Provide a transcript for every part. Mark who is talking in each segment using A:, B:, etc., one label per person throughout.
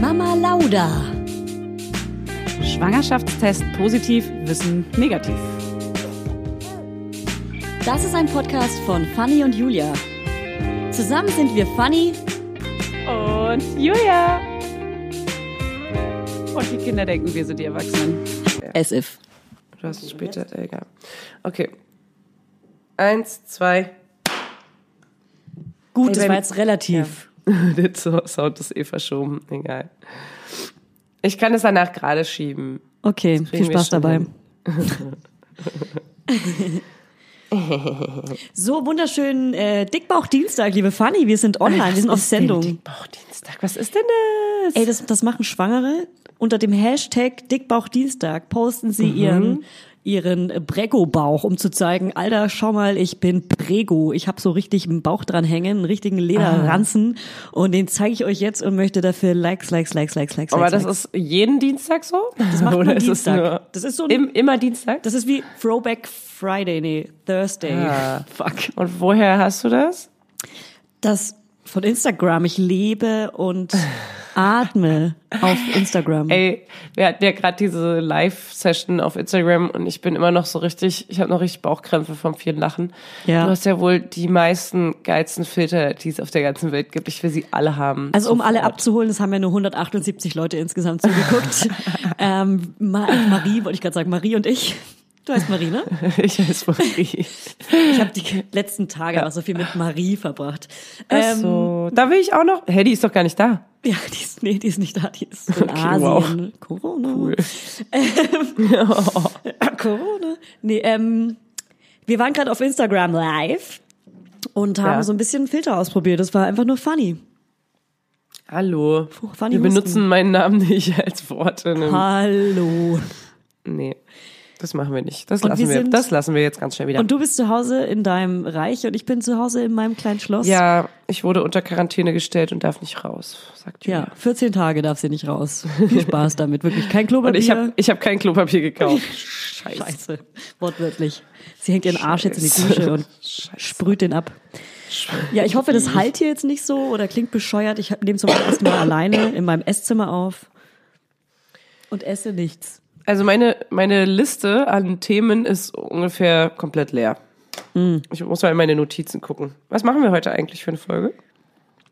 A: Mama Lauda.
B: Schwangerschaftstest positiv, Wissen negativ.
A: Das ist ein Podcast von Fanny und Julia. Zusammen sind wir Fanny
B: Und Julia. Und die Kinder denken, wir sind die Erwachsenen.
A: as if.
C: Du hast es später, egal. Okay. Eins, zwei.
A: Gut,
C: Ey,
A: das war jetzt relativ.
C: Der So- Sound ist eh verschoben. Egal. Ich kann es danach gerade schieben.
A: Okay, viel Spaß dabei. So wunderschön äh, Dickbauch-Dienstag, liebe Fanny. Wir sind online, wir sind auf Sendung.
C: Dickbauchdienstag. Was ist denn das?
A: Ey, das, das machen Schwangere. Unter dem Hashtag Dickbauch-Dienstag posten sie
C: Mhm.
A: ihren ihren Brego-Bauch, um zu zeigen, Alter, schau mal, ich bin Prego. Ich habe so richtig einen Bauch dran hängen, einen richtigen Lederranzen und den zeige ich euch jetzt und möchte dafür Likes, Likes, Likes, Likes, Likes.
C: Aber das
A: Likes.
C: ist jeden Dienstag so?
A: Das macht man Dienstag. Das ist so ein-
C: im, immer Dienstag?
A: Das ist wie Throwback Friday, nee, Thursday.
C: Ah.
A: Fuck.
C: Und woher hast du das?
A: Das von Instagram. Ich lebe und atme auf Instagram.
C: Ey, wir hatten ja gerade diese Live-Session auf Instagram und ich bin immer noch so richtig, ich habe noch richtig Bauchkrämpfe vom vielen Lachen.
A: Ja.
C: Du hast ja wohl die meisten geilsten Filter, die es auf der ganzen Welt gibt. Ich will sie alle haben.
A: Also um alle
C: Sofort.
A: abzuholen, es haben ja nur 178 Leute insgesamt zugeguckt. ähm, Ma Marie, wollte ich gerade sagen, Marie und ich. Du heißt Marie, ne?
C: Ich heiße Marie.
A: Ich habe die letzten Tage auch so viel mit Marie verbracht.
C: Ach
A: Ähm,
C: so, da will ich auch noch. Hä, die ist doch gar nicht da.
A: Ja, die ist, nee, die ist nicht da, die ist in
C: Okay,
A: Asien.
C: wow.
A: Corona.
C: Cool.
A: Corona. Nee, ähm, wir waren gerade auf Instagram live und haben
C: Ja.
A: so ein bisschen Filter ausprobiert. Das war einfach nur funny.
C: Hallo.
A: Funny
C: Wir benutzen meinen Namen nicht als Worte. Ne?
A: Hallo.
C: Nee, das machen wir nicht. Das
A: Und
C: lassen
A: wir
C: wir, das lassen wir jetzt ganz schnell wieder.
A: Und du bist zu Hause in deinem Reich und ich bin zu Hause in meinem kleinen Schloss.
C: ja, ich wurde unter Quarantäne gestellt und darf nicht raus, sagt Julia.
A: Ja, 14 Tage darf sie nicht raus. Viel Spaß damit, wirklich. Kein
C: Und
A: Klopapier.
C: ich habe ich hab kein Klopapier gekauft. Scheiße.
A: Scheiße, wortwörtlich. Sie hängt ihren Arsch jetzt in die Dusche und sprüht den ab. Ja, ich hoffe, das halt hier jetzt nicht so oder klingt bescheuert. Ich nehme zum ersten Mal alleine in meinem Esszimmer auf und esse nichts.
C: Also meine, meine Liste an Themen ist ungefähr komplett leer.
A: Hm.
C: Ich muss mal in meine Notizen gucken. Was machen wir heute eigentlich für eine Folge?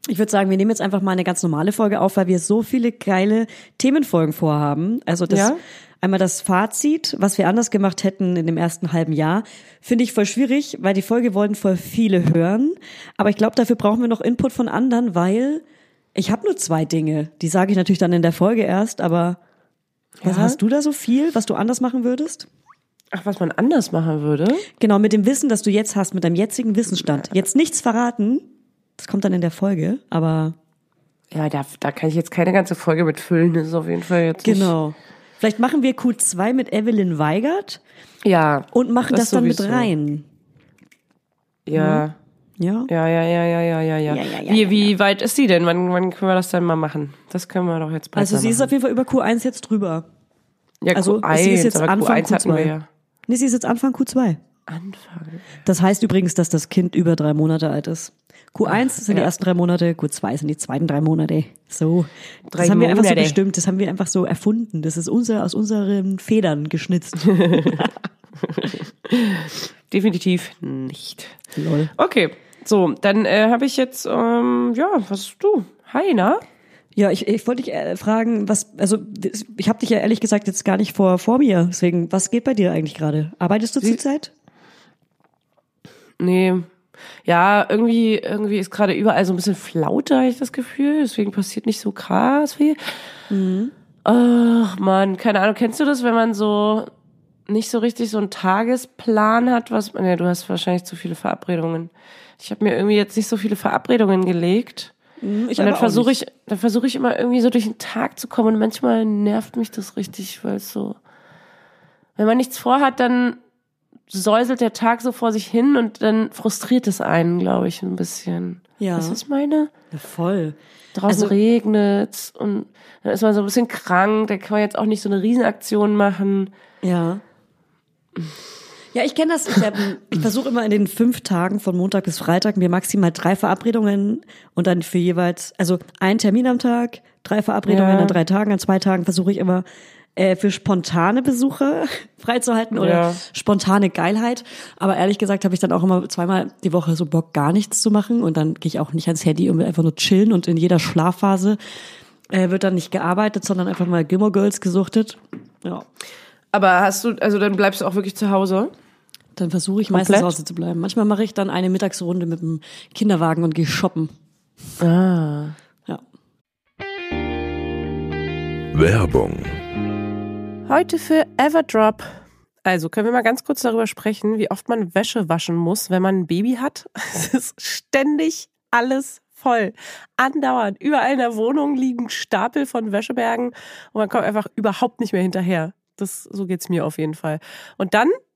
A: Ich würde sagen, wir nehmen jetzt einfach mal eine ganz normale Folge auf, weil wir so viele geile Themenfolgen vorhaben. Also das
C: Ja?
A: einmal das Fazit, was wir anders gemacht hätten in dem ersten halben Jahr, finde ich voll schwierig, weil die Folge wollen voll viele hören. Aber ich glaube, dafür brauchen wir noch Input von anderen, weil ich habe nur zwei Dinge. Die sage ich natürlich dann in der Folge erst, aber was
C: Ja?
A: hast du da so viel, was du anders machen würdest?
C: Ach, was man anders machen würde?
A: Genau, mit dem Wissen, das du jetzt hast, mit deinem jetzigen Wissensstand. Jetzt nichts verraten. Das kommt dann in der Folge, aber
C: Ja, da, da kann ich jetzt keine ganze Folge mit füllen. Das ist auf jeden Fall jetzt
A: Genau. Vielleicht machen wir Q2 mit Evelyn Weigert
C: Nicht. Ja.
A: und machen das, dann mit rein.
C: Ja.
A: Ja?
C: Ja, ja, ja, ja, ja, ja, ja.
A: Ja, ja, ja,
C: wie, wie weit ist sie denn? Wann, wann können wir das denn mal machen? Das können wir doch jetzt bald
A: Also sie ist
C: machen.
A: auf jeden Fall über Q1 jetzt drüber.
C: ja,
A: also
C: Q1,
A: sie ist jetzt Anfang
C: Q1 hatten wir
A: Q2.
C: ja.
A: Nee, sie ist jetzt Anfang Q2.
C: Anfang.
A: Das heißt übrigens, dass das Kind über drei Monate alt ist. Q1 sind die
C: ja.
A: ersten drei Monate, Q2 sind die zweiten drei Monate. So. Das
C: Drei
A: haben wir einfach so
C: Monate.
A: bestimmt, das haben wir einfach so erfunden. Das ist unser, aus unseren Federn geschnitzt.
C: Definitiv nicht.
A: Lol.
C: Okay, so, dann äh, habe ich jetzt, ähm, ja, was du? Hi, na?
A: Ja, ich, ich wollte dich äh, fragen, was, also ich habe dich ja ehrlich gesagt jetzt gar nicht vor, vor mir. Deswegen, was geht bei dir eigentlich gerade? Arbeitest du zurzeit?
C: Nee. Ja, irgendwie, irgendwie ist gerade überall so ein bisschen Flaute, habe ich das Gefühl. Deswegen passiert nicht so krass viel. Ach man, keine Ahnung. Kennst du das, wenn man so nicht so richtig so einen Tagesplan hat? Was? Nee, du hast wahrscheinlich zu viele Verabredungen. Ich habe mir irgendwie jetzt nicht so viele Verabredungen gelegt.
A: Ich
C: und dann versuche ich, dann versuche ich immer irgendwie so durch den Tag zu kommen und manchmal nervt mich das richtig, weil es so, wenn man nichts vorhat, dann säuselt der Tag so vor sich hin und dann frustriert es einen, glaube ich, ein bisschen.
A: Ja.
C: Weißt du, was ich meine?
A: Ja, voll.
C: Draußen
A: Also-
C: regnet's und dann ist man so ein bisschen krank, da kann man jetzt auch nicht so eine Riesenaktion machen.
A: Ja. Ja, ich kenne das. Ich, hab- ich versuche immer in den fünf Tagen von Montag bis Freitag mir maximal drei Verabredungen und dann für jeweils, also ein Termin am Tag, drei Verabredungen
C: Ja.
A: an drei Tagen, an zwei Tagen versuche ich immer äh, für spontane Besuche freizuhalten oder
C: Ja.
A: spontane Geilheit. Aber ehrlich gesagt habe ich dann auch immer zweimal die Woche so Bock, gar nichts zu machen und dann gehe ich auch nicht ans Handy und will einfach nur chillen und in jeder Schlafphase äh, wird dann nicht gearbeitet, sondern einfach mal Gilmore Girls gesuchtet. Ja.
C: Aber hast du, also dann bleibst du auch wirklich zu Hause?
A: Dann versuche ich meistens zu
C: Komplett?
A: Hause zu bleiben. Manchmal mache ich dann eine Mittagsrunde mit dem Kinderwagen und gehe shoppen.
C: Ah.
A: Ja.
D: Werbung.
C: Heute für Everdrop. Also können wir mal ganz kurz darüber sprechen, wie oft man Wäsche waschen muss, wenn man ein Baby hat. Es ist ständig alles voll. Andauernd. Überall in der Wohnung liegen Stapel von Wäschebergen und man kommt einfach überhaupt nicht mehr hinterher. Das, so geht's mir auf jeden Fall. Und dann,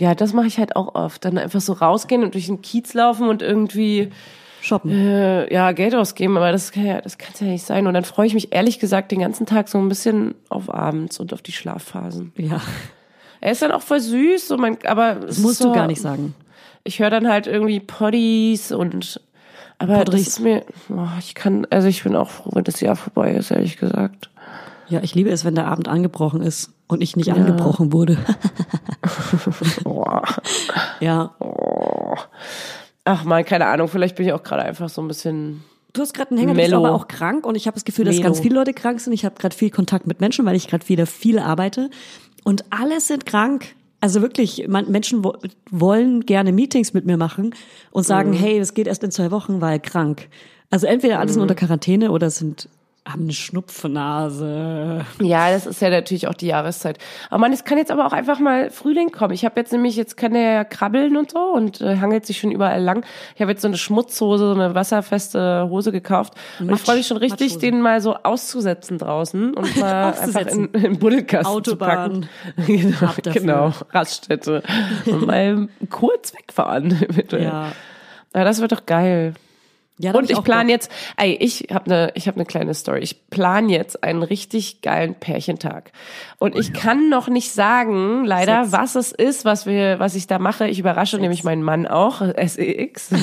C: Ja, das mache ich halt auch oft. Dann einfach so rausgehen und durch den Kiez laufen und irgendwie
A: Shoppen.
C: äh, ja, Geld ausgeben, aber das kann ja, das kann's ja nicht sein. Und dann freue ich mich ehrlich gesagt den ganzen Tag so ein bisschen auf abends und auf die Schlafphasen.
A: Ja,
C: Er ist dann auch voll süß, so mein, aber
A: das musst du gar nicht sagen.
C: Ich höre dann halt irgendwie Poddies und aber das
A: Podries.
C: ist mir, oh, ich kann, also ich bin auch froh, wenn das Jahr vorbei ist, ehrlich gesagt.
A: Ja, ich liebe es, wenn der Abend angebrochen ist und ich nicht angebrochen wurde. Ja.
C: Oh. Ach man, keine Ahnung, vielleicht bin ich auch gerade einfach so ein bisschen
A: Du hast gerade einen Hänger, du bist aber auch krank und ich habe das Gefühl, dass
C: Mellow.
A: ganz viele Leute krank sind. Ich habe gerade viel Kontakt mit Menschen, weil ich gerade wieder viel arbeite und alle sind krank. Also wirklich, man, Menschen wo, wollen gerne Meetings mit mir machen und sagen, hey, das geht erst in zwei Wochen, weil krank. Also entweder alle sind unter Quarantäne oder sind haben eine Schnupfnase.
C: Ja, das ist ja natürlich auch die Jahreszeit. Aber man, es kann jetzt aber auch einfach mal Frühling kommen. Ich habe jetzt nämlich, jetzt kann der ja krabbeln und so und äh, hangelt sich schon überall lang. Ich habe jetzt so eine Schmutzhose, so eine wasserfeste Hose gekauft. Und ich freue mich schon richtig,
A: Matschhose.
C: den mal so auszusetzen draußen und mal einfach in, in Buddelkasten
A: Autobahn.
C: zu packen. genau, genau, Raststätte. und mal kurz wegfahren, eventuell.
A: Ja.
C: ja, das wird doch geil.
A: Ja hab
C: Und ich
A: auch
C: plan
A: Bock.
C: jetzt, ey, ich habe eine ich habe eine kleine Story. Ich plan jetzt einen richtig geilen Pärchentag. Und ich kann noch nicht sagen, leider,
A: Sex.
C: was es ist, was wir was ich da mache. Ich überrasche nämlich meinen Mann auch, SEX.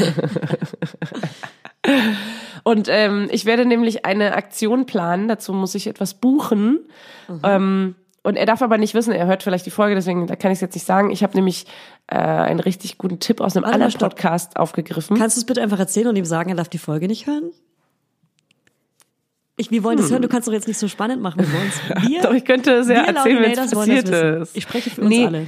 C: Und ähm, ich werde nämlich eine Aktion planen, dazu muss ich etwas buchen. Ähm, und er darf aber nicht wissen, er hört vielleicht die Folge, deswegen da kann ich es jetzt nicht sagen. Ich habe nämlich äh, einen richtig guten Tipp aus einem
A: mal,
C: anderen
A: stopp.
C: Podcast aufgegriffen.
A: Kannst du es bitte einfach erzählen und ihm sagen, er darf die Folge nicht hören? Ich, wir wollen das hören, du kannst doch jetzt nicht so spannend machen mit uns. Wir,
C: Doch, ich könnte sehr
A: wir
C: erzählen, wenn es
A: wollen
C: passiert ist.
A: Ich spreche für uns
C: Nee.
A: alle.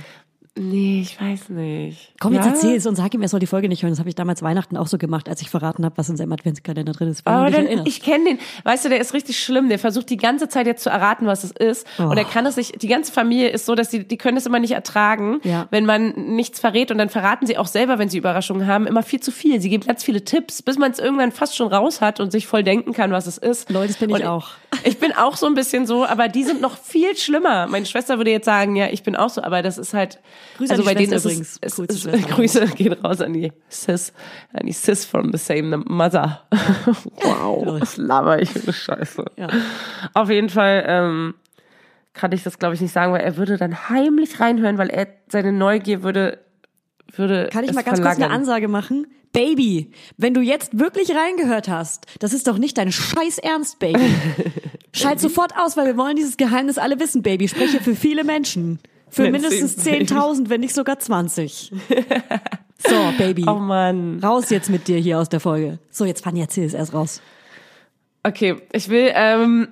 C: Nee, ich weiß nicht.
A: Komm, jetzt
C: Ja?
A: erzähl es und sag ihm, er soll die Folge nicht hören. Das habe ich damals Weihnachten auch so gemacht, als ich verraten habe, was in seinem Adventskalender drin ist.
C: Aber dann,
A: erinnerst.
C: ich kenne den. Weißt du, der ist richtig schlimm. Der versucht die ganze Zeit jetzt zu erraten, was es ist. Und er kann es nicht. Die ganze Familie ist so, dass die, die können es immer nicht ertragen,
A: Ja.
C: wenn man nichts verrät. Und dann verraten sie auch selber, wenn sie Überraschungen haben, immer viel zu viel. Sie geben ganz viele Tipps, bis man es irgendwann fast schon raus hat und sich voll denken kann, was es ist.
A: Leute, das bin ich
C: und
A: auch.
C: Ich bin auch so ein bisschen so, aber die sind noch viel schlimmer. Meine Schwester würde jetzt sagen, ja, ich bin auch so, aber das ist halt.
A: Grüße an
C: also
A: die
C: bei denen ist
A: übrigens.
C: es, es,
A: Coolste
C: es,
A: Schwester.
C: Grüße gehen raus an die Sis, an die Sis from the same mother. wow, was laber ich für eine Scheiße.
A: Ja.
C: Auf jeden Fall ähm, kann ich das, glaube ich, nicht sagen, weil er würde dann heimlich reinhören, weil er seine Neugier würde würde
A: Kann ich
C: es
A: mal ganz kurz eine. Ansage machen? Baby, wenn du jetzt wirklich reingehört hast, das ist doch nicht dein Scheiß Ernst, Baby. Schalt sofort aus, weil wir wollen dieses Geheimnis alle wissen, Baby. Ich spreche für viele Menschen. Für
C: Wenn
A: mindestens
C: zehn,
A: 10.000, wenn nicht sogar 20. So, Baby.
C: Oh Mann.
A: Raus jetzt mit dir hier aus der Folge. So, jetzt Fanny, erzähl es erst raus.
C: Okay, ich will ähm,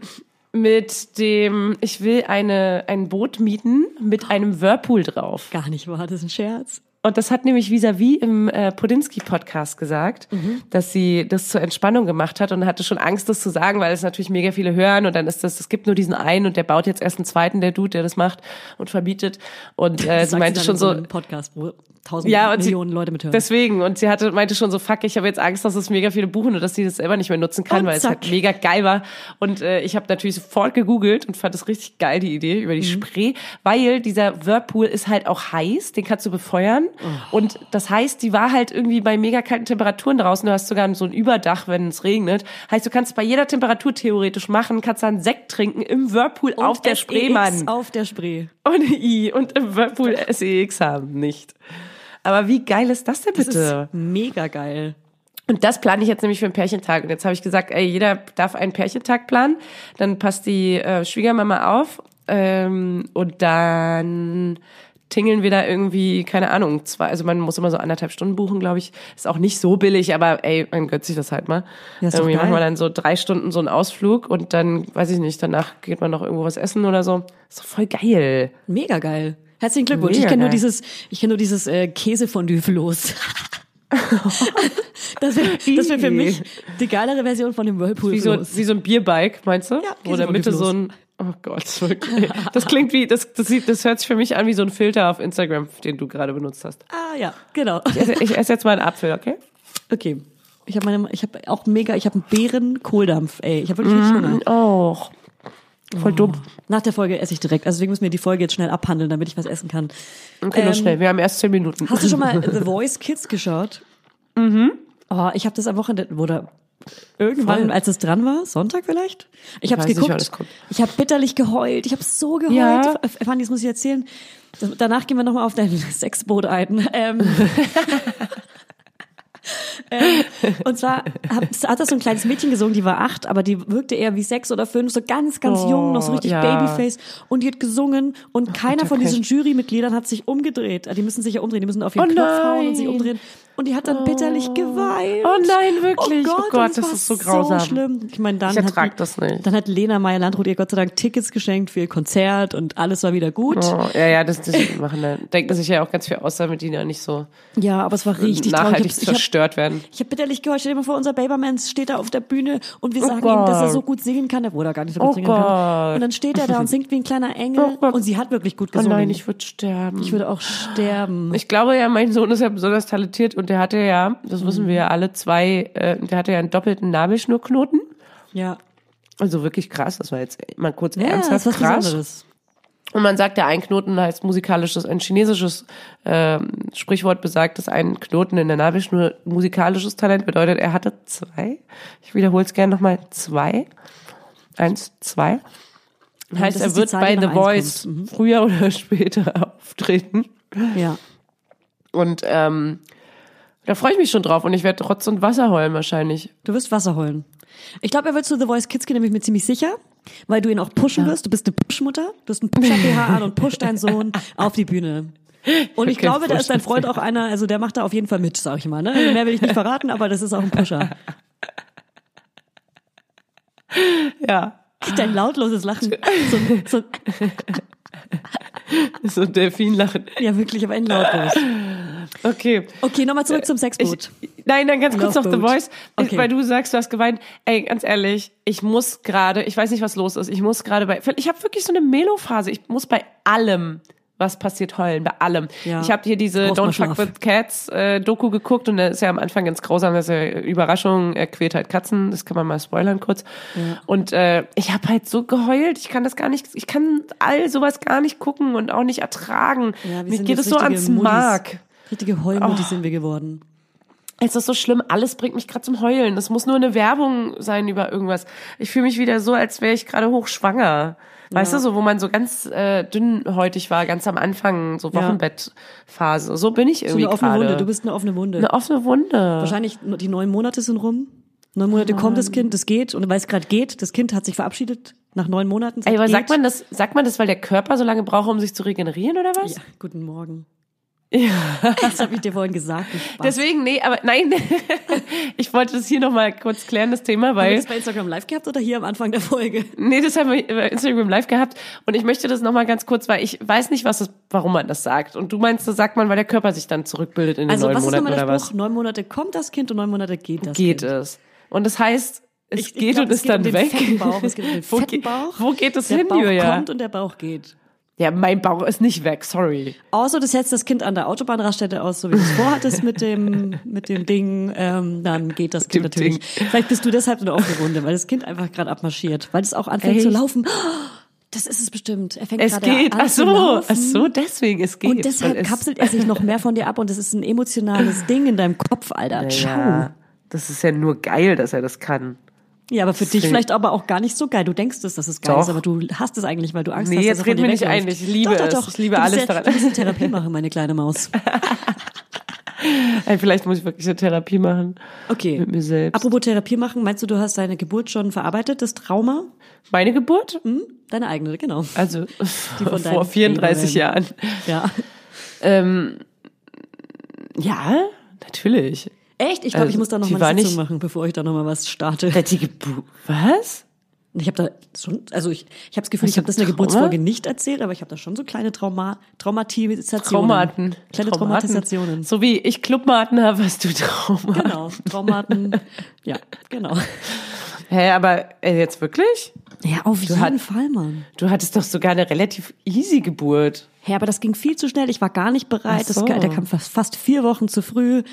C: mit dem, ich will eine ein Boot mieten mit einem Whirlpool drauf.
A: Gar nicht wahr, das ist ein Scherz.
C: Und das hat nämlich vis-à-vis im äh, Podinski-Podcast gesagt, dass sie das zur Entspannung gemacht hat und hatte schon Angst, das zu sagen, weil es natürlich mega viele hören und dann ist das, es gibt nur diesen einen und der baut jetzt erst einen zweiten, der Dude, der das macht und verbietet. Und äh,
A: Das
C: sie meinte schon
A: in
C: so,
A: Podcast, wo tausend
C: ja, und
A: Millionen
C: sie,
A: Leute mithören.
C: Deswegen, und sie hatte, meinte schon so, fuck, ich habe jetzt Angst, dass es mega viele buchen und dass sie das selber nicht mehr nutzen kann,
A: Und
C: weil es
A: zack.
C: halt mega geil war. Und äh, ich habe natürlich sofort gegoogelt und fand es richtig geil, die Idee über die
A: Mhm.
C: Spree, weil dieser Whirlpool ist halt auch heiß, den kannst du befeuern.
A: Oh.
C: Und das heißt, die war halt irgendwie bei mega kalten Temperaturen draußen. Du hast sogar so ein Überdach, wenn es regnet. Heißt, du kannst bei jeder Temperatur theoretisch machen, kannst dann Sekt trinken im Whirlpool
A: Und
C: auf der
A: SEX
C: Spree, Mann.
A: Auf der Spree.
C: Ohne I und im Whirlpool SEX haben, nicht. Aber wie geil ist das denn
A: Das
C: bitte?
A: ist mega geil.
C: Und das plane ich jetzt nämlich für einen Pärchentag. Und jetzt habe ich gesagt, ey, jeder darf einen Pärchentag planen. Dann passt die äh, Schwiegermama auf. Ähm, und dann tingeln wir da irgendwie, keine Ahnung, zwei, also man muss immer so anderthalb Stunden buchen, glaube ich. Ist auch nicht so billig, aber ey, man gönnt sich das halt mal.
A: Ja,
C: irgendwie machen wir dann so drei Stunden so einen Ausflug und dann, weiß ich nicht, danach geht man noch irgendwo was essen oder so. Ist doch voll geil.
A: Mega geil. Herzlichen Glückwunsch.
C: Mega
A: ich kenne nur dieses, ich kenne nur dieses äh, Käsefondue-Floß. das wäre das wär für mich die geilere Version von dem
C: Wie so, wie so ein Bierbike, meinst du?
A: Ja,
C: Wo in der Mitte so ein, oh Gott, wirklich. Das klingt wie, das, das sieht, das hört sich für mich an wie so ein Filter auf Instagram, den du gerade benutzt hast.
A: ah ja, genau.
C: Ich esse, ich esse jetzt mal einen Apfel, okay?
A: Okay. Ich habe meine, ich habe auch mega, ich habe einen Beeren-Kohldampf, ey. Ich habe wirklich richtig Hunger.
C: Oh, voll dumm.
A: Nach der Folge esse ich direkt. Also deswegen müssen wir die Folge jetzt schnell abhandeln, damit ich was essen kann.
C: Okay, nur
A: Ähm,
C: schnell. Wir haben erst zehn Minuten.
A: Hast du schon mal The Voice Kids geschaut? Mhm. Oh, ich habe das am Wochenende oder irgendwann,
C: Voll.
A: als es dran war, Sonntag vielleicht. Ich habe es geguckt. Ich habe bitterlich geheult. Ich habe so geheult.
C: Ja.
A: Fanny, das muss ich erzählen. Das, danach gehen wir nochmal auf dein Sexboot ein. Ähm, ähm, und zwar hat, hat das so ein kleines Mädchen gesungen, die war acht, aber die wirkte eher wie sechs oder fünf, so ganz, ganz
C: Oh,
A: jung, noch so richtig
C: ja.
A: Babyface. Und die hat gesungen und keiner von
C: okay.
A: diesen Jurymitgliedern hat sich umgedreht. Die müssen sich ja umdrehen, die müssen auf ihren
C: Oh
A: Knopf hauen und sich umdrehen. Und die hat dann bitterlich geweint.
C: Oh nein, wirklich?
A: Oh
C: Oh
A: Gott,
C: Gott,
A: und es
C: das
A: war
C: ist so grausam.
A: So schlimm. Ich meine, dann
C: Ich
A: hat,
C: das nicht.
A: Dann hat Lena Meyer-Landrut ihr Gott sei Dank Tickets geschenkt für ihr Konzert und alles war wieder gut.
C: Oh, ja, ja, das, das machen da, denken sich ja auch ganz viel aus, damit die da nicht so
A: Ja, aber es war richtig
C: nachhaltig
A: Ich hab- ich hab,
C: zerstört werden.
A: ich hab bitterlich gehört, stell dir mal vor, unser Baberman steht da auf der Bühne und wir
C: Oh
A: sagen ihm, dass er
C: Gott.
A: so gut singen kann, obwohl er gar nicht so gut
C: Oh
A: singen kann.
C: Gott.
A: Und dann steht er da und singt wie ein kleiner Engel
C: Oh Gott.
A: und sie hat wirklich gut
C: Oh
A: gesungen.
C: nein, ich würde sterben.
A: ich würde auch sterben.
C: Ich glaube ja, mein Sohn ist ja besonders talentiert und der hatte ja, das wissen wir ja alle, zwei, äh, der hatte ja einen doppelten Nabelschnurknoten.
A: ja.
C: Also wirklich krass, das war jetzt mal kurz
A: Ja, das
C: ernsthaft
A: was
C: krass.
A: Besonderes.
C: Und man sagt, der ein Knoten heißt musikalisches, ein chinesisches ähm, Sprichwort besagt, dass ein Knoten in der Nabelschnur musikalisches Talent bedeutet. Er hatte zwei. Ich wiederhole es gerne nochmal. Zwei. Eins, zwei. Heißt,
A: das
C: er wird
A: Zahl,
C: bei The Voice.
A: Mhm.
C: früher oder später auftreten.
A: Ja.
C: Und ähm, da freue ich mich schon drauf. Und ich werde Rotz und Wasser heulen wahrscheinlich.
A: Du wirst Wasser holen. Ich glaube, er wird zu The Voice Kids gehen, nämlich mir ziemlich sicher, weil du ihn auch pushen wirst. Du bist eine Pushmutter, du hast einen Pusher-BH an und push deinen Sohn auf die Bühne. Und ich glaube, da ist dein. Freund auch einer, also der macht da auf jeden Fall mit, sag ich mal. Ne? Mehr will ich nicht verraten, aber das ist auch ein Pusher.
C: Ja.
A: Dein lautloses Lachen. So, so,
C: So ein Delfinlachen.
A: ja, wirklich, aber ein lautlos.
C: Okay.
A: Okay, nochmal zurück zum Sexboot.
C: Ich, nein, dann ganz kurz noch The
A: Loveboat.
C: Voice,
A: Okay.
C: weil du sagst, du hast geweint. Ey, ganz ehrlich, ich muss gerade, ich weiß nicht, was los ist. Ich muss gerade bei, ich habe wirklich so eine Melo-Phase. Ich muss bei allem, was passiert, heulen. Bei allem.
A: Ja.
C: Ich habe hier diese Don't Fuck with Cats äh, Doku geguckt und da ist ja am Anfang ganz grausam, dass er Überraschung, er quält halt Katzen. Das kann man mal spoilern kurz. Und äh, ich habe halt so geheult. Ich kann das gar nicht, ich kann all sowas gar nicht gucken und auch nicht ertragen.
A: Ja,
C: Mir geht es so ans
A: Muddis.
C: Mark.
A: Richtige Heulmutti sind wir geworden.
C: Es ist so schlimm, alles bringt mich gerade zum Heulen. Das muss nur eine Werbung sein über irgendwas. Ich fühle mich wieder so, als wäre ich gerade hochschwanger. Weißt du, so wo man so ganz äh, dünnhäutig war, ganz am Anfang, so
A: Ja.
C: Wochenbettphase. So bin ich
A: So
C: irgendwie
A: eine offene
C: gerade.
A: Wunde. Du bist eine offene Wunde.
C: eine offene Wunde.
A: Wahrscheinlich die neun Monate sind rum. Neun Monate kommt das Kind, das geht. Und weil es gerade geht, das Kind hat sich verabschiedet nach neun Monaten.
C: Ey, aber
A: geht.
C: sagt man das, sagt man das, weil der Körper so lange braucht, um sich zu regenerieren oder was?
A: Ja, guten Morgen. Das habe ich dir vorhin gesagt.
C: Deswegen, nee, aber nein, ich wollte das hier nochmal kurz klären, das Thema,
A: Haben wir
C: weil
A: das bei Instagram live gehabt oder hier am Anfang der Folge?
C: Nee, das haben wir bei Instagram live gehabt. Und ich möchte das nochmal ganz kurz, weil ich weiß nicht, was das, warum man das sagt. Und du meinst, das sagt man, weil der Körper sich dann zurückbildet in den
A: Also
C: neun
A: was ist
C: Monaten oder
A: der
C: was?
A: Spruch? Neun Monate kommt das Kind und neun Monate geht das
C: Geht
A: Kind.
C: es. Und das heißt, es
A: Ich- ich
C: geht
A: glaub,
C: und
A: es
C: ist
A: geht
C: dann
A: um
C: weg.
A: es geht um den
C: wo,
A: Bauch.
C: wo geht es
A: Der
C: hin,
A: Bauch
C: Julia?
A: kommt und der Bauch geht.
C: Ja, mein Bauch ist nicht weg, sorry.
A: Außer du setzt das Kind an der Autobahnraststätte aus, so wie du es vorhattest mit dem, mit dem Ding, ähm, dann geht das Kind
C: Dem
A: natürlich.
C: Ding.
A: Vielleicht bist du deshalb eine offene Wunde, weil das Kind einfach gerade abmarschiert, weil es auch anfängt
C: Echt?
A: zu laufen. Das ist es bestimmt. Er fängt
C: Es
A: gerade
C: geht.
A: an
C: Ach
A: zu
C: so,
A: laufen.
C: ach so, deswegen, es geht.
A: Und deshalb kapselt er sich noch mehr von dir ab und das ist ein emotionales Ding in deinem Kopf, Alter. Ciao.
C: Ja, das ist ja nur geil, dass er das kann.
A: Ja, aber für dich vielleicht aber auch gar nicht so geil. Du denkst es, dass es geil
C: Doch.
A: ist, aber du hast es eigentlich, weil du Angst
C: Nee,
A: hast,
C: jetzt
A: dass er von
C: reden wir nicht ein. Ich liebe
A: doch, doch,
C: es.
A: Doch.
C: Ich liebe
A: du bist
C: alles
A: ja,
C: daran.
A: Du musst eine Therapie machen, meine kleine Maus.
C: Ey, vielleicht muss ich wirklich eine Therapie machen.
A: Okay.
C: Mit mir selbst.
A: Apropos Therapie machen, meinst du, du hast deine Geburt schon verarbeitet, das Trauma?
C: Meine Geburt?
A: Hm? Deine eigene, genau.
C: Also
A: von
C: vor
A: deinen
C: 34 Jahren.
A: Ja.
C: Ähm, ja, natürlich.
A: Echt? Ich glaube,
C: Also,
A: ich muss da noch mal eine Sitzung machen, bevor ich da noch mal was starte.
C: Die Geburt. Was?
A: Ich habe da schon, also ich, ich habe das Gefühl, ich habe
C: du
A: das in der? Geburtsfolge nicht erzählt, aber ich habe da schon so kleine Trauma, Traumatisationen.
C: Traumaten.
A: Kleine
C: Traumaten.
A: Traumatisationen.
C: So wie ich Clubmaten habe, hast du Traumaten.
A: Genau, Traumaten. ja, genau.
C: Hä, aber äh, jetzt wirklich?
A: Ja, auf jeden
C: hat-
A: Fall, Mann.
C: Du hattest doch sogar eine relativ easy Geburt.
A: Ja, aber das ging viel zu schnell. Ich war gar nicht bereit.
C: So.
A: das, der kam fast, fast vier Wochen zu früh.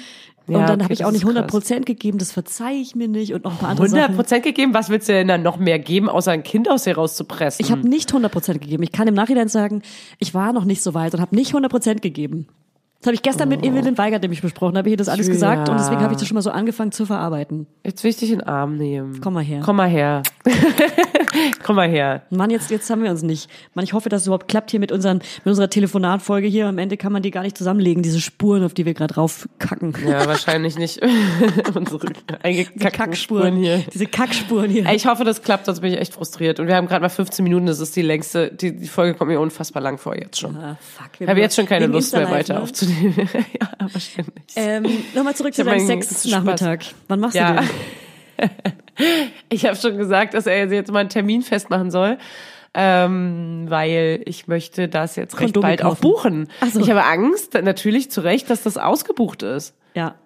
A: Und
C: Ja,
A: dann
C: okay,
A: habe ich auch nicht
C: ist
A: 100
C: krass.
A: Prozent gegeben. Das verzeihe ich mir nicht. Und noch ein paar andere
C: 100
A: Sachen.
C: Prozent gegeben? Was willst du denn dann noch mehr geben, außer ein Kind aus dir rauszupressen?
A: Ich habe nicht 100 Prozent gegeben. Ich kann im Nachhinein sagen, ich war noch nicht so weit und habe nicht 100 Prozent gegeben. Das habe ich gestern mit Evelyn Weigert nämlich besprochen. Da habe ich ihr das alles
C: Oh. Ja.
A: gesagt und deswegen habe ich das schon mal so angefangen zu verarbeiten.
C: Jetzt will ich dich in den Arm nehmen.
A: Komm mal her.
C: Komm mal her. Komm mal her.
A: Mann, jetzt, jetzt haben wir uns nicht. Mann, ich hoffe, dass es überhaupt klappt hier mit, unseren, mit unserer Telefonatfolge hier. Am Ende kann man die gar nicht zusammenlegen, diese Spuren, auf die wir gerade raufkacken.
C: Ja, wahrscheinlich nicht. Unsere
A: Kackspuren
C: Spuren hier.
A: Diese Kackspuren hier.
C: Ey, ich hoffe, das klappt, sonst bin ich echt frustriert. Und wir haben gerade mal 15 Minuten, das ist die längste, die, die Folge kommt mir unfassbar lang vor jetzt schon.
A: ah, fuck.
C: Ich habe jetzt schon keine Lust mehr weiter
A: ne?
C: aufzunehmen. ja, wahrscheinlich.
A: Ähm, Nochmal zurück
C: Ich
A: zu deinem Sex-Nachmittag. Wann machst
C: Ja.
A: du den?
C: Ich habe schon gesagt, dass er jetzt mal einen Termin festmachen soll. Ähm, weil ich möchte das jetzt recht
A: Kondome
C: bald auch
A: kaufen.
C: buchen.
A: Ach so.
C: Ich habe Angst, natürlich zu Recht, dass das ausgebucht ist.
A: Ja.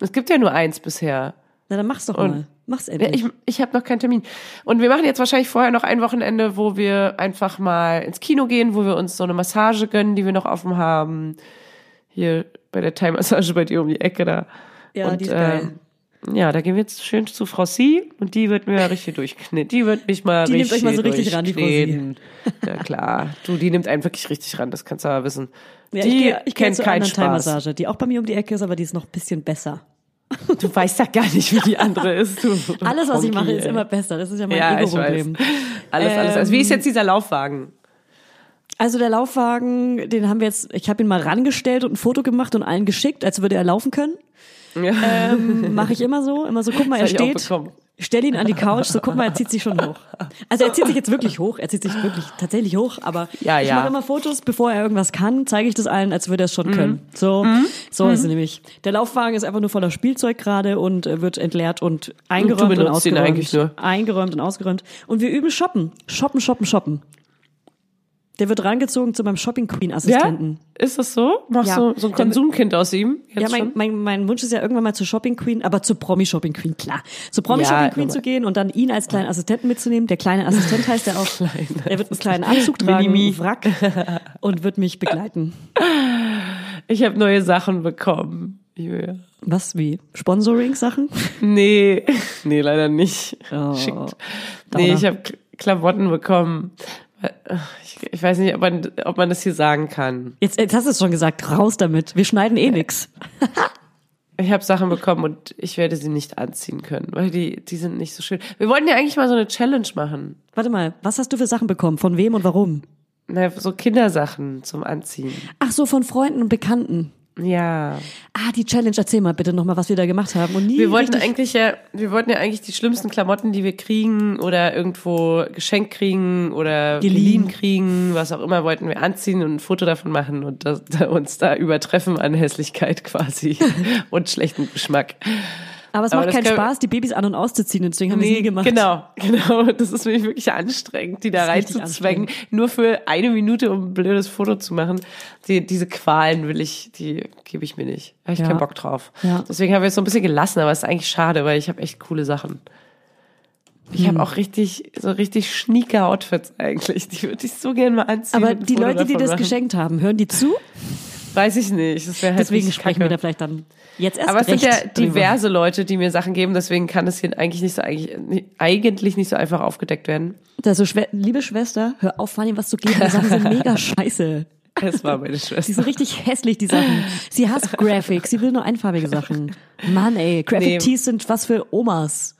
C: Es gibt ja nur eins bisher.
A: Na, dann mach's doch
C: Und-
A: mal. Mach's endlich.
C: Ich, ich habe noch keinen Termin. Und wir machen jetzt wahrscheinlich vorher noch ein Wochenende, wo wir einfach mal ins Kino gehen, wo wir uns so eine Massage gönnen, die wir noch offen haben. Hier bei der Thai-Massage bei dir um die Ecke da.
A: Ja,
C: und,
A: die ist geil.
C: Ja, da gehen wir jetzt schön zu Frau Sie und die wird mir richtig durchkneten. Die wird mich mal
A: Die nimmt
C: richtig
A: euch mal so richtig ran, die Frau Sie.
C: Ja klar, du, die nimmt einen wirklich richtig ran, das kannst du aber wissen.
A: ja,
C: die
A: ich gehe ich geh
C: kennt keinen Spaß.
A: Thai-Massage, die auch bei mir um die Ecke ist, aber die ist noch ein bisschen besser.
C: Du weißt ja gar nicht, wie die andere ist. Du
A: Alles, was ich mache, ist immer besser. Das ist ja mein
C: Ja,
A: Ego-Problem.
C: Alles, alles. Also wie ist jetzt dieser Laufwagen?
A: Also der Laufwagen, den haben wir jetzt, ich habe ihn mal rangestellt und ein Foto gemacht und allen geschickt, als würde er laufen können.
C: Ja.
A: Ähm, Mache ich immer so, immer so, guck mal, er steht, stell ihn an die Couch, so guck mal, er zieht sich schon hoch. Also er zieht sich jetzt wirklich hoch, er zieht sich wirklich tatsächlich hoch, aber
C: Ja,
A: ich
C: ja.
A: mache immer Fotos, bevor er irgendwas kann, zeige ich das allen, als würde er es
C: Mhm.
A: schon können. So, so ist es nämlich. Der Laufwagen ist einfach nur voller Spielzeug gerade und äh, wird entleert und eingeräumt und,
C: ihn
A: ausgeräumt.
C: eigentlich nur.
A: Eingeräumt und ausgeräumt. Und wir üben shoppen. Shoppen, shoppen, shoppen. Der wird rangezogen zu meinem Shopping Queen
C: Ja?
A: Assistenten.
C: Ist das so? Machst
A: Ja.
C: du so ein Konsumkind aus ihm?
A: Ja, mein,
C: schon?
A: mein, mein Wunsch ist ja irgendwann mal zur Shopping Queen, aber zur Promi Shopping Queen, klar. Zur Promi
C: Ja,
A: Shopping Queen
C: normal.
A: zu gehen und dann ihn als kleinen Assistenten mitzunehmen. Der kleine Assistent heißt er auch. er wird einen kleinen Anzug tragen,
C: Mini-Mi.
A: Wrack und wird mich begleiten.
C: Ich habe neue Sachen bekommen. Julia.
A: Was, wie? Sponsoring-Sachen?
C: Nee, nee, leider nicht.
A: Oh,
C: Schickt. Nee, ich habe Klamotten bekommen. Ich, ich weiß nicht, ob man, ob man das hier sagen kann.
A: Jetzt, jetzt hast du es schon gesagt, raus damit. Wir schneiden eh nix.
C: Ich habe Sachen bekommen und ich werde sie nicht anziehen können, weil die, die sind nicht so schön. Wir wollten ja eigentlich mal so eine Challenge machen.
A: Warte mal, was hast du für Sachen bekommen? Von wem und warum?
C: Na, so Kindersachen zum Anziehen.
A: Ach so, von Freunden und Bekannten.
C: Ja.
A: Ah, die Challenge, erzähl mal bitte nochmal, was wir da gemacht haben. Und nie
C: Wir wollten eigentlich ja, wir wollten ja eigentlich die schlimmsten Klamotten, die wir kriegen oder irgendwo geschenkt kriegen oder
A: Geliehen.
C: kriegen, was auch immer, wollten wir anziehen und ein Foto davon machen und das, da, uns da übertreffen an Hässlichkeit quasi und schlechtem Geschmack.
A: Aber es
C: aber
A: macht
C: das
A: keinen Spaß, die Babys an- und auszuziehen, deswegen haben wir es nie gemacht.
C: Genau, genau. Das ist wirklich wirklich anstrengend, die da reinzuzwängen. Nur für eine Minute, um ein blödes Foto zu machen. Die, diese Qualen will ich, die gebe ich mir nicht. Da habe ich
A: Ja.
C: keinen Bock drauf.
A: Ja.
C: Deswegen haben wir es so ein bisschen gelassen, aber es ist eigentlich schade, weil ich habe echt coole Sachen. Ich
A: Hm.
C: habe auch richtig, so richtig schnieke Outfits eigentlich. Die würde ich so gerne mal anziehen.
A: Aber die Leute, die das
C: machen.
A: geschenkt haben, hören die zu?
C: Weiß ich nicht. Das halt
A: Deswegen sprechen wir da vielleicht dann jetzt erst
C: Aber es sind ja
A: drüber.
C: diverse Leute, die mir Sachen geben, deswegen kann das hier eigentlich nicht so eigentlich, eigentlich nicht so einfach aufgedeckt werden.
A: Also, Schwe liebe Schwester, hör auf, Fanny, was zu geben. Die Sachen sind mega scheiße.
C: Es war meine
A: Die
C: Schwester.
A: sind richtig hässlich, die Sachen. Sie hasst Graphics, sie will nur einfarbige Sachen. Mann, ey, Graphic
C: Nee.
A: Tees sind was für Omas.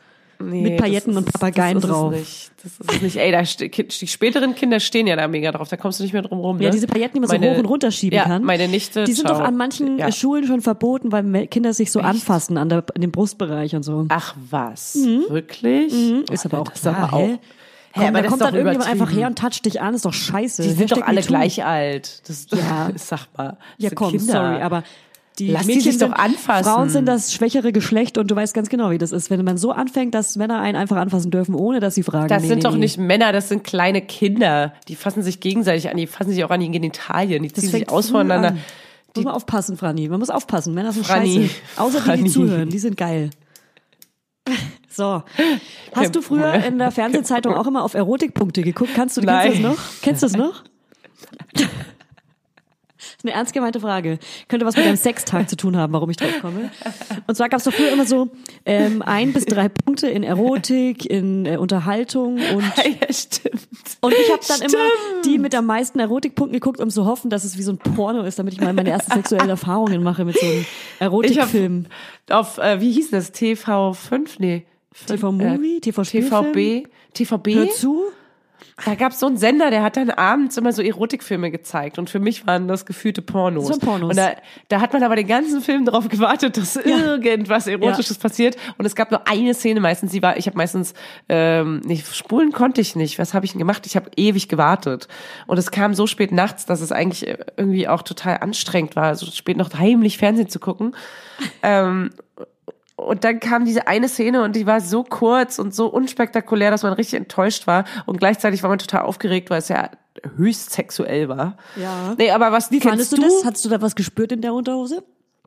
C: Nee,
A: mit Pailletten
C: das
A: und Papageien
C: das ist
A: drauf.
C: Nicht. Das ist nicht. Ey, da die späteren Kinder stehen ja da mega drauf. Da kommst du nicht mehr drum rum. Ne?
A: Ja, diese Pailletten, die man so
C: Meine-
A: hoch und runter schieben
C: ja,
A: kann.
C: Meine Nichte.
A: Die sind
C: ciao.
A: doch an manchen
C: Ja.
A: Schulen schon verboten, weil Kinder sich so anfassen an der, in dem Brustbereich und so.
C: Ach was, wirklich?
A: ist aber auch
C: das ist aber
A: klar,
C: auch.
A: hä? Komm,
C: aber
A: da kommt
C: ist
A: dann
C: doch
A: irgendjemand einfach her und toucht dich an, ist doch scheiße.
C: Die sind
A: Hashtag
C: doch alle gleich alt. Das,
A: Ja.
C: sag mal. Das
A: Ja,
C: sind
A: komm,
C: Kinder.
A: sorry, aber die
C: Lass die
A: Mädchen
C: sich doch anfassen.
A: Frauen sind das schwächere Geschlecht und du weißt ganz genau, wie das ist. Wenn man so anfängt, dass Männer einen einfach anfassen dürfen, ohne dass sie fragen.
C: Das
A: nee,
C: sind
A: nee,
C: doch
A: nee.
C: nicht Männer, das sind kleine Kinder. Die fassen sich gegenseitig an, die fassen sich auch an die Genitalien, die
A: Das
C: ziehen sich aus voneinander.
A: an. Muss man aufpassen, Franny. Man muss aufpassen. Männer sind
C: Franny.
A: scheiße. Außer die,
C: Franny.
A: die zuhören. Die sind geil. So. Hast du früher in der Fernsehzeitung auch immer auf Erotikpunkte geguckt? Kannst du, kennst du das noch? Kennst du das noch? Das ist eine ernst gemeinte Frage. Könnte was mit deinem Sextag zu tun haben, warum ich drauf komme. Und zwar gab es doch früher immer so ähm, ein bis drei Punkte in Erotik, in äh, Unterhaltung und
C: Ja, stimmt.
A: und ich habe dann immer die mit am meisten Erotikpunkten geguckt, um zu hoffen, dass es wie so ein Porno ist, damit ich mal meine ersten sexuellen Erfahrungen mache mit so einem Erotikfilm.
C: auf, äh, wie hieß das? TV5? Nee.
A: TV Movie, TV Spielfilm.
C: TVB? TVB?
A: Hör zu.
C: Da gab's so einen Sender, der hat dann abends immer so Erotikfilme gezeigt und für mich waren das gefühlte Pornos.
A: So Pornos.
C: Und da, da hat man aber den ganzen Film darauf gewartet, dass irgendwas Erotisches passiert und es gab nur eine Szene meistens, die war, ich habe meistens, ähm, nicht, spulen konnte ich nicht. Was habe ich denn gemacht? Ich habe ewig gewartet und es kam so spät nachts, dass es eigentlich äh, irgendwie auch total anstrengend war, so spät noch heimlich Fernsehen zu gucken. ähm, und dann kam diese eine Szene und die war so kurz und so unspektakulär, dass man richtig enttäuscht war. Und gleichzeitig war man total aufgeregt, weil es ja höchst sexuell war.
A: Ja.
C: Nee, aber was kennst
A: fandest du das? Hattest du da was gespürt in der Unterhose?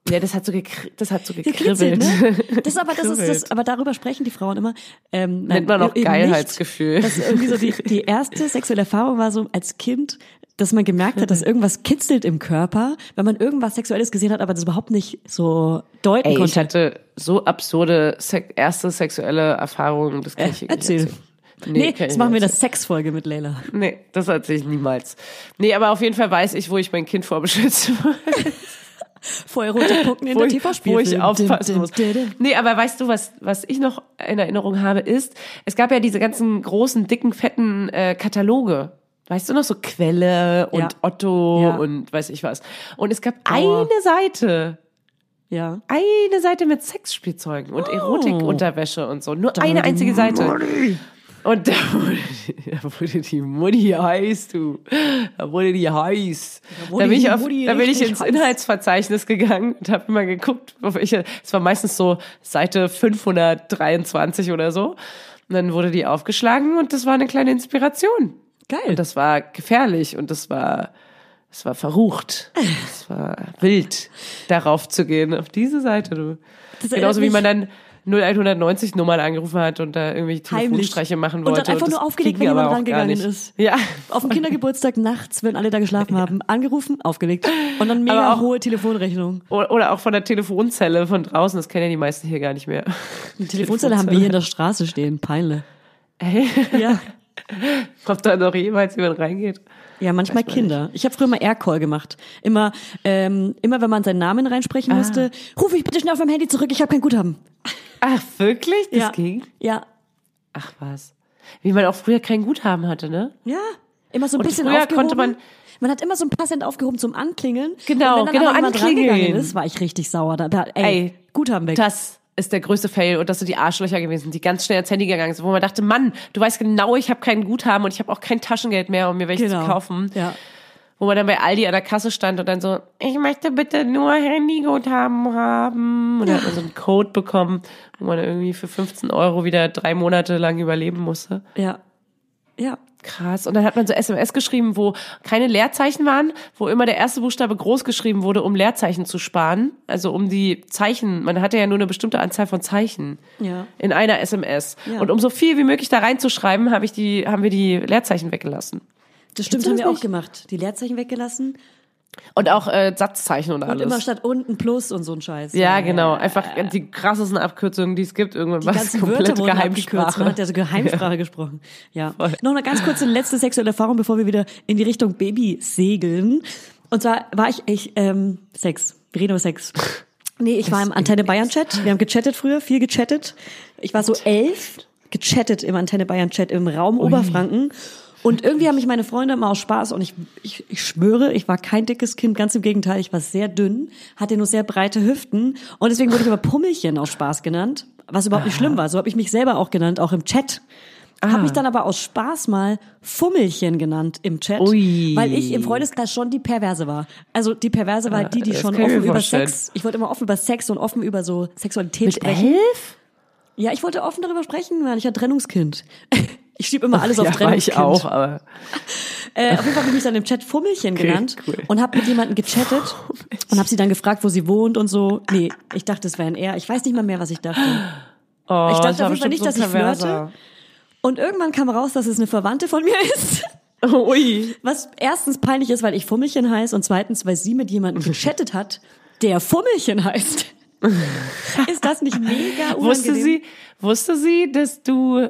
C: Ja, das hat so gekri das hat so
A: Gekritzelt,
C: gekribbelt.
A: ne? Das aber das ist das,
C: Gekribbelt.
A: aber darüber sprechen die Frauen immer. Ähm,
C: Nennt man auch Geilheitsgefühl.
A: Nicht. Das ist irgendwie so die, die erste sexuelle Erfahrung war so als Kind, dass man gemerkt hat, dass irgendwas kitzelt im Körper, wenn man irgendwas Sexuelles gesehen hat, aber das überhaupt nicht so deuten
C: Ey, ich
A: konnte.
C: hatte so absurde Sek erste sexuelle Erfahrungen, das kann ich hier
A: Erzähl.
C: erzählen.
A: Nee,
C: kann
A: jetzt
C: ich
A: machen wir eine Sexfolge mit Leila.
C: Nee, das erzähle ich niemals. Nee, aber auf jeden Fall weiß ich, wo ich mein Kind vorbeschütze.
A: Vor Erotikpunkten in der
C: ich,
A: TV-Spielfilm.
C: wo ich aufpassen muss. Nee, aber weißt du, was, was ich noch in Erinnerung habe, ist, es gab ja diese ganzen großen, dicken, fetten äh, Kataloge. Weißt du noch, so Quelle und
A: Ja.
C: Otto
A: Ja.
C: und weiß ich was. Und es gab
A: Dauer.
C: eine Seite,
A: Ja.
C: Eine Seite mit Sexspielzeugen und
A: Oh.
C: Erotikunterwäsche und so. Nur eine einzige Seite. Und da wurde, da wurde die Mutti heiß, du. Da wurde die heiß. Da,
A: wurde
C: bin ich, auf, da bin ich ins
A: heiß.
C: Inhaltsverzeichnis gegangen und habe immer geguckt, auf welche, es war meistens so Seite 523 oder so. Und dann wurde die aufgeschlagen und das war eine kleine Inspiration.
A: Geil.
C: Und das war gefährlich und das war, das war verrucht. Das war wild, darauf zu gehen, auf diese Seite, du.
A: Das
C: Genauso wie man dann 0190 Nummern angerufen hat und da irgendwie
A: Heimlich.
C: Telefonsstreiche machen
A: Und dann
C: wollte.
A: einfach
C: das
A: nur aufgelegt, wenn jemand rangegangen ist.
C: Ja.
A: Auf dem Kindergeburtstag nachts, wenn alle da geschlafen haben, angerufen, aufgelegt. Und dann mega
C: auch-
A: hohe Telefonrechnung.
C: Oder auch von der Telefonzelle von draußen, das kennen ja die meisten hier gar nicht mehr.
A: Die Telefonzelle haben wir hier in der Straße stehen. Peinle.
C: Ey,
A: Ja.
C: ob da noch jemals jemand reingeht.
A: Ja, manchmal Kinder. Ich habe früher mal Aircall gemacht. Immer, ähm, immer wenn man seinen Namen reinsprechen
C: Ah.
A: musste, ruf ich bitte schnell auf meinem Handy zurück, ich habe kein Guthaben.
C: Ach, wirklich? Das
A: ja.
C: ging?
A: Ja.
C: Ach was. Wie man auch früher kein Guthaben hatte, ne?
A: Ja. Immer so ein
C: Und
A: bisschen
C: früher
A: aufgehoben.
C: konnte man-
A: man hat immer so ein paar Cent aufgehoben zum Anklingeln.
C: Genau,
A: Und wenn dann
C: genau,
A: aber
C: anklingeln.
A: ist, war ich richtig sauer. Da, da, ey,
C: Ey,
A: Guthaben weg.
C: Das ist der größte Fail und das sind die Arschlöcher gewesen, die ganz schnell ans Handy gegangen sind, wo man dachte, Mann, du weißt genau, ich habe kein Guthaben und ich habe auch kein Taschengeld mehr, um mir welche
A: genau.
C: zu kaufen.
A: Ja.
C: Wo man dann bei Aldi an der Kasse stand und dann so, ich möchte bitte nur Handyguthaben haben. Und dann hat man so einen Code bekommen, wo man irgendwie für 15 Euro wieder drei Monate lang überleben musste.
A: Ja. Ja.
C: Krass. Und dann hat man so SMS geschrieben, wo keine Leerzeichen waren, wo immer der erste Buchstabe groß geschrieben wurde, um Leerzeichen zu sparen. Also um die Zeichen, man hatte ja nur eine bestimmte Anzahl von Zeichen
A: Ja.
C: in einer SMS.
A: Ja.
C: Und um so viel wie möglich da reinzuschreiben, habe ich die, haben wir die Leerzeichen weggelassen.
A: Das stimmt,
C: du
A: haben
C: das
A: wir auch
C: nicht?
A: gemacht. Die Leerzeichen weggelassen
C: Und auch äh, Satzzeichen und
A: und
C: alles.
A: immer statt unten Plus und so ein Scheiß.
C: ja, genau. Einfach die krassesten Abkürzungen, die es gibt. Irgendwann
A: Die
C: was komplett
A: Wörter abgekürzt. Man
C: Geheimsprache.
A: hat ja so Geheimsprache gesprochen. Ja. Noch eine ganz kurze letzte sexuelle Erfahrung, bevor wir wieder in die Richtung Baby segeln. Und zwar war ich, ich ähm, Sex. Wir reden über Sex. Nee, ich war im Antenne Bayern Chat. Wir haben gechattet früher, viel gechattet. Ich war so elf, gechattet im Antenne Bayern Chat im Raum Oberfranken. Und irgendwie haben mich meine Freunde immer aus Spaß, und ich, ich, ich schwöre, ich war kein dickes Kind, ganz im Gegenteil, ich war sehr dünn, hatte nur sehr breite Hüften und deswegen wurde ich aber Pummelchen aus Spaß genannt, was überhaupt nicht schlimm war. So habe ich mich selber auch genannt, auch im Chat. Habe mich dann aber aus Spaß mal Fummelchen genannt im Chat,
C: Ui.
A: weil ich im Freundeskreis schon die Perverse war. Also die Perverse war die, die
C: das
A: schon offen über. Sex, ich wollte immer offen über Sex und offen über so Sexualität
C: Mit
A: sprechen.
C: elf?
A: Ja, ich wollte offen darüber sprechen, weil ich ein Trennungskind. Ich schieb immer alles auf
C: ja, war
A: Trennungskind.
C: ich auch, aber
A: Äh, auf jeden Fall habe ich mich dann im Chat Fummelchen genannt
C: cool.
A: und habe mit jemandem gechattet und habe sie dann gefragt, wo sie wohnt und so. Nee, ich dachte, es wäre ein Er. Ich weiß nicht mal mehr, was ich dachte.
C: oh,
A: Ich dachte auf jeden Fall nicht,
C: so
A: dass ich flirte. Und irgendwann kam raus, dass es eine Verwandte von mir ist.
C: Ui.
A: Was erstens peinlich ist, weil ich Fummelchen heiße und zweitens, weil sie mit jemandem gechattet hat, der Fummelchen heißt. ist das nicht mega unangenehm?
C: Wusste sie, wusste sie, dass du,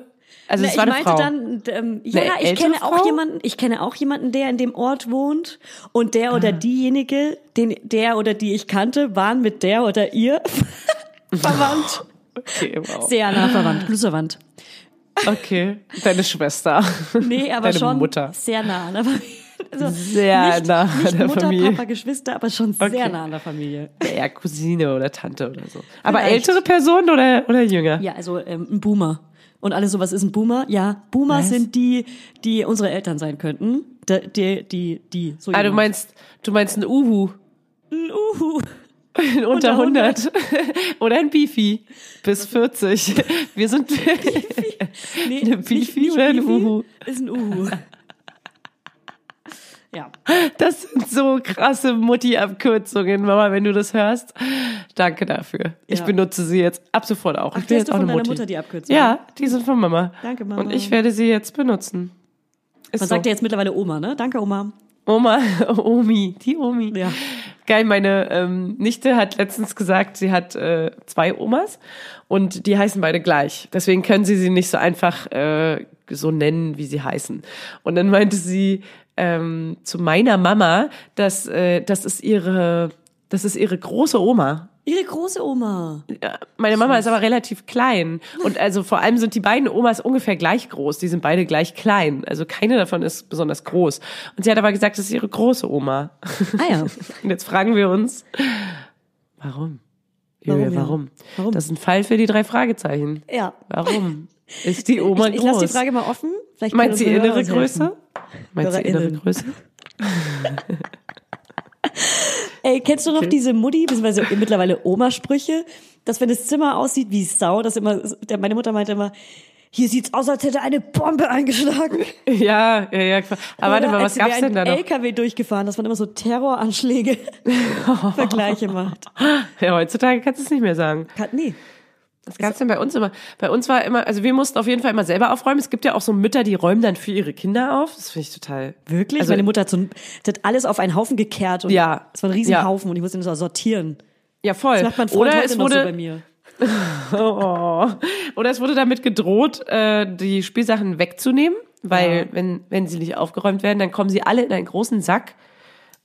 C: also
A: Na,
C: es
A: ich
C: war eine
A: meinte
C: Frau.
A: dann, ähm, ja,
C: Eine
A: ich kenne auch
C: Frau?
A: jemanden, ich kenne auch jemanden, der in dem Ort wohnt und der
C: Ah.
A: oder diejenige, den der oder die ich kannte, waren mit der oder ihr verwandt.
C: okay, wow.
A: Sehr nah verwandt, blutsverwandt.
C: okay, deine Schwester.
A: Nee, aber
C: Deine
A: schon
C: Mutter.
A: sehr nah an der Familie. Also
C: Sehr
A: nicht,
C: nah an
A: nicht
C: der
A: Mutter,
C: Familie.
A: Papa, Geschwister, aber schon sehr
C: Okay.
A: nah an der Familie.
C: Ja, Cousine oder Tante oder so. Aber
A: Vielleicht.
C: ältere Person oder, oder jünger?
A: Ja, also ähm, ein Boomer. Und alle so, was ist ein Boomer? Ja, Boomer
C: Was?
A: sind die, die unsere Eltern sein könnten. Die, die, die, die so
C: Ah, du meinst, du meinst ein Uhu.
A: ein Uhu.
C: Unter
A: Unter
C: 100. Oder ein Beefy. Bis 40. Wir sind
A: Nee,
C: Eine Beefy oder ein Uhu?
A: Ist ein Uhu. Ja.
C: Das sind so krasse Mutti-Abkürzungen, Mama, wenn du das hörst. Danke dafür. Ich
A: Ja.
C: benutze sie jetzt ab sofort auch.
A: Ach,
C: ich bin jetzt
A: du
C: auch
A: von
C: eine
A: deiner
C: Mutti.
A: Mutter, die Abkürzung?
C: Ja, die sind von Mama.
A: Danke, Mama.
C: Und ich werde sie jetzt benutzen. Ist
A: Man
C: so.
A: sagt ja jetzt mittlerweile Oma, ne? Danke, Oma.
C: Oma, Omi, die Omi.
A: Ja.
C: Geil, meine ähm, Nichte hat letztens gesagt, sie hat äh, zwei Omas und die heißen beide gleich. Deswegen können sie sie nicht so einfach äh, so nennen, wie sie heißen. Und dann meinte sie ähm, zu meiner Mama, dass äh, das ist ihre, das ist ihre große Oma.
A: Ihre große Oma.
C: Ja, Meine Mama ist aber relativ klein. Und also vor allem sind die beiden Omas ungefähr gleich groß. Die sind beide gleich klein. Also keine davon ist besonders groß. Und sie hat aber gesagt, das ist ihre große Oma.
A: Ah ja.
C: Und jetzt fragen wir uns, warum? Julia,
A: ja?
C: warum?
A: Warum?
C: Das ist ein Fall für die drei Fragezeichen.
A: Ja.
C: Warum? Ist die Oma
A: ich ich
C: groß?
A: lasse die Frage mal offen. Vielleicht
C: Meinst du
A: können
C: die
A: unsere
C: innere. Größe? Meinst du die innere. Größe?
A: Ey, kennst du noch diese Mutti, beziehungsweise mittlerweile Oma-Sprüche, dass wenn das Zimmer aussieht wie Sau, dass immer, der, meine Mutter meinte immer, hier sieht's aus, als hätte eine Bombe eingeschlagen.
C: Ja, ja, ja. Aber warte mal, was gab's denn da noch?
A: LKW durchgefahren, dass man immer so Terroranschläge Vergleiche macht.
C: Ja, heutzutage kannst du es nicht mehr sagen.
A: Kann, nee.
C: Was gab's denn bei uns immer? Bei uns war immer, also wir mussten auf jeden Fall immer selber aufräumen. Es gibt ja auch so Mütter, die räumen dann für ihre Kinder auf. Das finde ich total.
A: Wirklich?
C: Also-
A: meine Mutter hat, so ein, hat alles auf einen Haufen gekehrt und
C: Ja.
A: es war ein riesen
C: Ja.
A: Haufen und ich musste ihn so sortieren.
C: Ja, voll.
A: Das macht mein Freund
C: Oder
A: heute
C: es
A: noch so bei
C: wurde,
A: mir.
C: oh, oder es wurde damit gedroht, äh, die Spielsachen wegzunehmen, weil
A: Ja.
C: wenn wenn sie nicht aufgeräumt werden, dann kommen sie alle in einen großen Sack.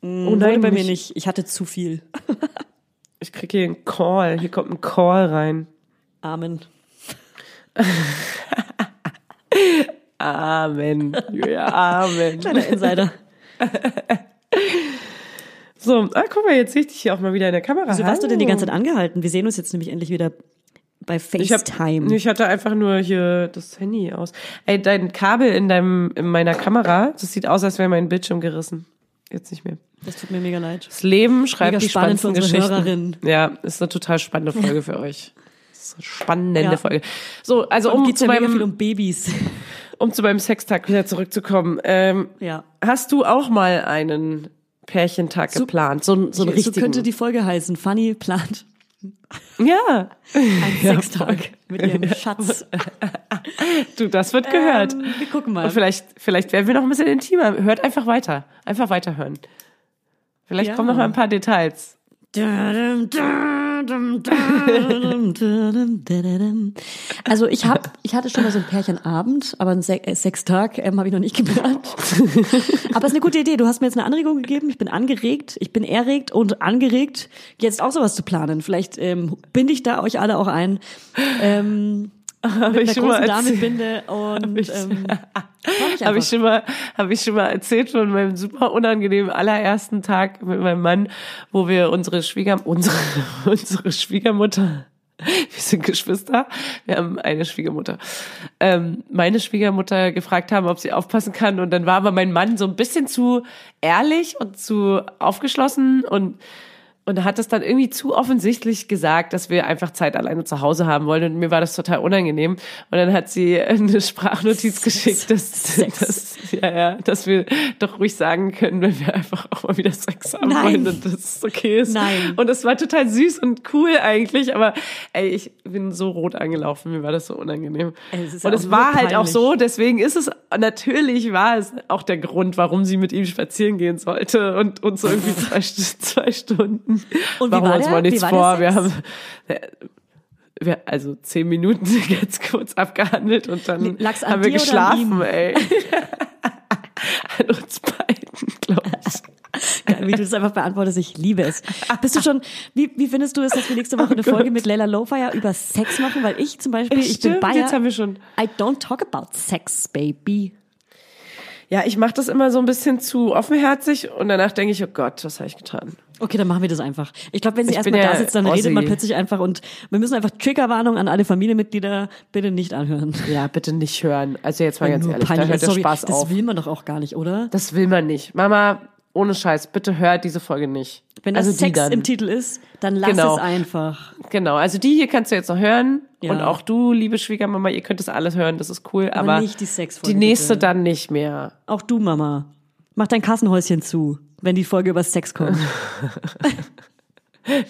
C: Oh
A: Wurde bei mir
C: mich-
A: nicht. Ich hatte zu viel.
C: Ich krieg hier einen Call. Hier kommt ein Call rein.
A: Amen.
C: Amen. Ja, Amen.
A: Kleiner Insider.
C: So, ah, guck mal, jetzt sehe ich dich hier auch mal wieder in der Kamera.
A: Wieso warst du denn die ganze Zeit angehalten? Wir sehen uns jetzt nämlich endlich wieder bei
C: Ich, hab,
A: FaceTime.
C: ich hatte einfach nur hier das Handy aus. Ey, dein Kabel in deinem in meiner Kamera, das sieht aus, als wäre mein Bildschirm gerissen. Jetzt nicht mehr.
A: das tut mir mega leid.
C: Das Leben schreibt
A: Mega
C: die
A: spannend für
C: spannendsten Geschichten.
A: Hörerinnen.
C: Ja, ist eine total spannende Folge für euch. Spannende
A: Ja.
C: Folge. So, also
A: Um
C: um zu,
A: ja mega viel
C: meinem,
A: um Babys.
C: um zu meinem Sextag wieder zurückzukommen. Ähm,
A: Ja.
C: Hast du auch mal einen Pärchentag geplant? So, ein- so einen
A: So
C: richtigen?
A: könnte die Folge heißen. Funny plant
C: ja,
A: einen Sextag mit ihrem Schatz.
C: du, das wird gehört.
A: Ähm, wir gucken mal.
C: Und vielleicht, vielleicht werden wir noch ein bisschen intimer. Hört einfach weiter. Einfach weiterhören. Vielleicht
A: Ja.
C: kommen noch mal ein paar Details.
A: Also ich hab, ich hatte schon mal so ein Pärchenabend, aber einen Se äh, Sextag ähm, habe ich noch nicht geplant. aber es ist eine gute Idee. Du hast mir jetzt eine Anregung gegeben. Ich bin angeregt, ich bin erregt und angeregt, jetzt auch sowas zu planen. Vielleicht ähm, binde ich da euch alle auch ein. Ähm,
C: Habe
A: mit
C: ich
A: einer
C: schon mal
A: großen
C: erzählt.
A: Damenbinde und
C: ich-
A: ähm,
C: Habe ich schon mal, habe ich schon mal erzählt von meinem super unangenehmen allerersten Tag mit meinem Mann, wo wir unsere Schwieger, unsere, unsere Schwiegermutter, wir sind Geschwister, wir haben eine Schwiegermutter, ähm, meine Schwiegermutter gefragt haben, ob sie aufpassen kann. Und dann war aber mein Mann so ein bisschen zu ehrlich und zu aufgeschlossen. Und und hat es dann irgendwie zu offensichtlich gesagt, dass wir einfach Zeit alleine zu Hause haben wollen. Und mir war das total unangenehm. Und dann hat sie eine Sprachnotiz geschickt, dass, dass, ja, ja, dass wir doch ruhig sagen können, wenn wir einfach auch mal wieder Sex haben
A: Nein.
C: wollen und dass es okay ist.
A: Nein.
C: Und es war total süß und cool eigentlich. Aber ey, ich bin so rot angelaufen. Mir war das so unangenehm.
A: Es
C: und es war halt auch so, deswegen ist es, natürlich war es auch der Grund, warum sie mit ihm spazieren gehen sollte und uns so irgendwie zwei, zwei Stunden.
A: Und
C: Machen wir uns
A: der?
C: mal nichts vor. Wir haben, äh, wir, also zehn Minuten ganz kurz abgehandelt und dann
A: an
C: haben wir geschlafen, ey. an uns beiden, glaube ich.
A: Geil, wie du das einfach beantwortest, ich liebe es. Bist du schon, wie, wie findest du es, dass wir nächste Woche eine Folge mit Leila Lowfire über Sex machen? Weil ich zum Beispiel, ich bin
C: Stimmt,
A: Bayer,
C: jetzt haben wir schon.
A: I don't talk about sex, baby.
C: Ja, ich mache das immer so ein bisschen zu offenherzig und danach denke ich, oh Gott, was habe ich getan?
A: Okay, dann machen wir das einfach. Ich glaube, wenn sie erstmal da sitzt, dann
C: Ossi.
A: redet man plötzlich einfach und wir müssen einfach Triggerwarnung an alle Familienmitglieder bitte nicht anhören.
C: Ja, bitte nicht hören. Also jetzt mal ganz
A: Nur
C: ehrlich, da
A: peinlich.
C: hört der
A: Sorry,
C: Spaß
A: das
C: auf.
A: will man doch auch gar nicht, oder?
C: Das will man nicht. Mama, ohne Scheiß, bitte hört diese Folge nicht.
A: Wenn das
C: also
A: Sex im Titel ist, dann lass
C: Genau.
A: es einfach.
C: Genau, also die hier kannst du jetzt noch hören.
A: Ja.
C: Und auch du, liebe Schwiegermama, ihr könnt das alles hören, das ist cool.
A: Aber
C: Aber,
A: nicht die Sexfolge,
C: Die nächste
A: bitte.
C: dann nicht mehr.
A: Auch du, Mama. Mach dein Kassenhäuschen zu, wenn die Folge über Sex kommt.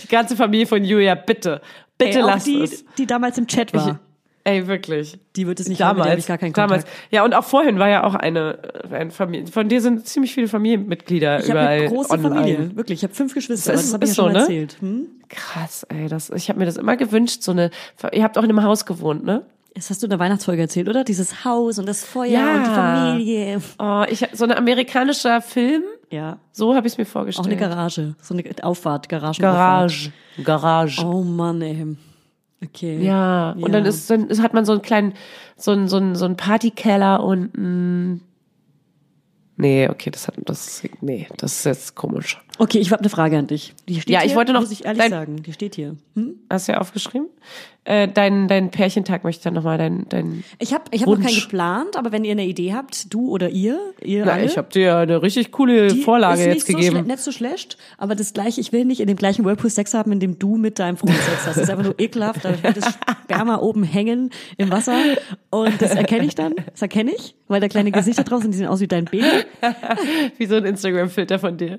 C: Die ganze Familie von Julia, bitte. Bitte
A: Ey,
C: lasst
A: die,
C: es.
A: die damals im Chat war.
C: Ey, wirklich.
A: Die wird es nicht mit
C: damals,
A: habe ich gar keinen
C: damals. Ja, und auch vorhin war ja auch eine, eine Familie. Von dir sind ziemlich viele Familienmitglieder
A: Ich habe
C: überall
A: eine große
C: online.
A: Familie, wirklich. Ich habe fünf Geschwister,
C: Das ist-
A: das habe ich ja
C: so,
A: schon
C: ne?
A: erzählt. Hm?
C: Krass, ey, das, ich habe mir das immer gewünscht, so eine, ihr habt auch in einem Haus gewohnt, ne?
A: Das hast du in der Weihnachtsfolge erzählt, oder? Dieses Haus und das Feuer
C: Ja.
A: und die Familie.
C: Oh, ich, so ein amerikanischer Film,
A: Ja,
C: so habe ich mir
A: auch
C: vorgestellt.
A: eine Garage, so eine Auffahrt, Garagen.
C: Garage. Garage.
A: Oh Mann, ey. Okay.
C: Ja, und dann ist dann ist- hat man so einen kleinen, so einen, so einen, so einen Partykeller und ein Nee, okay, das hat das nee, das ist jetzt komisch.
A: Okay, ich habe eine Frage an dich. Die steht
C: Ja, ich
A: hier,
C: wollte noch
A: muss ich ehrlich
C: dein-
A: sagen, die steht hier. Hm?
C: Hast du ja aufgeschrieben? Äh, dein, dein Pärchentag möchte ich dann nochmal, dein, dein
A: Ich habe ich hab noch keinen geplant, aber wenn ihr eine Idee habt, du oder ihr, ihr
C: Na,
A: alle,
C: ich habe dir eine richtig coole
A: die
C: Vorlage
A: ist
C: jetzt
A: nicht so
C: gegeben.
A: schle- nicht so schlecht, aber das gleiche, ich will nicht in dem gleichen Whirlpool Sex haben, in dem du mit deinem Freund Sex hast. Das ist einfach nur ekelhaft, da wird das Sperma oben hängen im Wasser und das erkenne ich dann, das erkenne ich, weil da kleine Gesichter drauf sind, die sehen aus wie dein Baby.
C: Wie so ein Instagram-Filter von dir.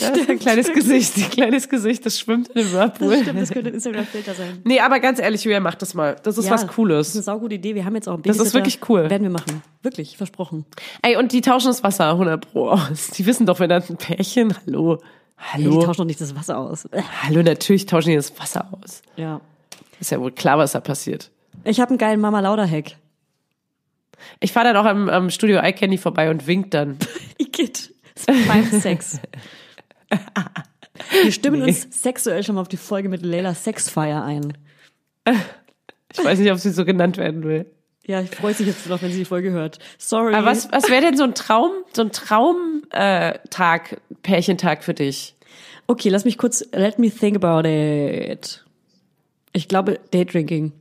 A: Ja,
C: Das ist ein kleines Gesicht, ein kleines Gesicht, das schwimmt in dem Whirlpool.
A: Das stimmt, das könnte ein Instagram-Filter sein.
C: Nee, aber ganz ehrlich, Julia, mach das mal. Das ist was
A: Das ist
C: Cooles.
A: eine saugute Idee. Wir haben jetzt auch einen
C: Das ist wirklich cool.
A: Werden wir machen. Wirklich, versprochen.
C: Ey, und die tauschen das Wasser 100 pro aus. Die wissen doch, wenn das ein Pärchen, hallo,
A: Hey, die
C: hallo,
A: tauschen doch nicht das Wasser aus.
C: hallo, natürlich tauschen die das Wasser aus.
A: Ja.
C: Ist ja wohl klar, was da passiert.
A: Ich habe einen geilen Mama Lauda Hack.
C: Ich fahre dann auch am, am Studio iCandy vorbei und wink dann.
A: Igitt. Beim Sex. Wir stimmen uns sexuell schon mal auf die Folge mit Leila Sexfire ein.
C: Ich weiß nicht, ob sie so genannt werden will.
A: Ja, ich freue sich jetzt noch, wenn sie die Folge hört. Sorry.
C: Aber was, was wäre denn so ein Traum, so ein Traum-Tag, äh, Tag, Pärchentag für dich?
A: Okay, lass mich kurz, let me think about it. Ich glaube, Daydrinking.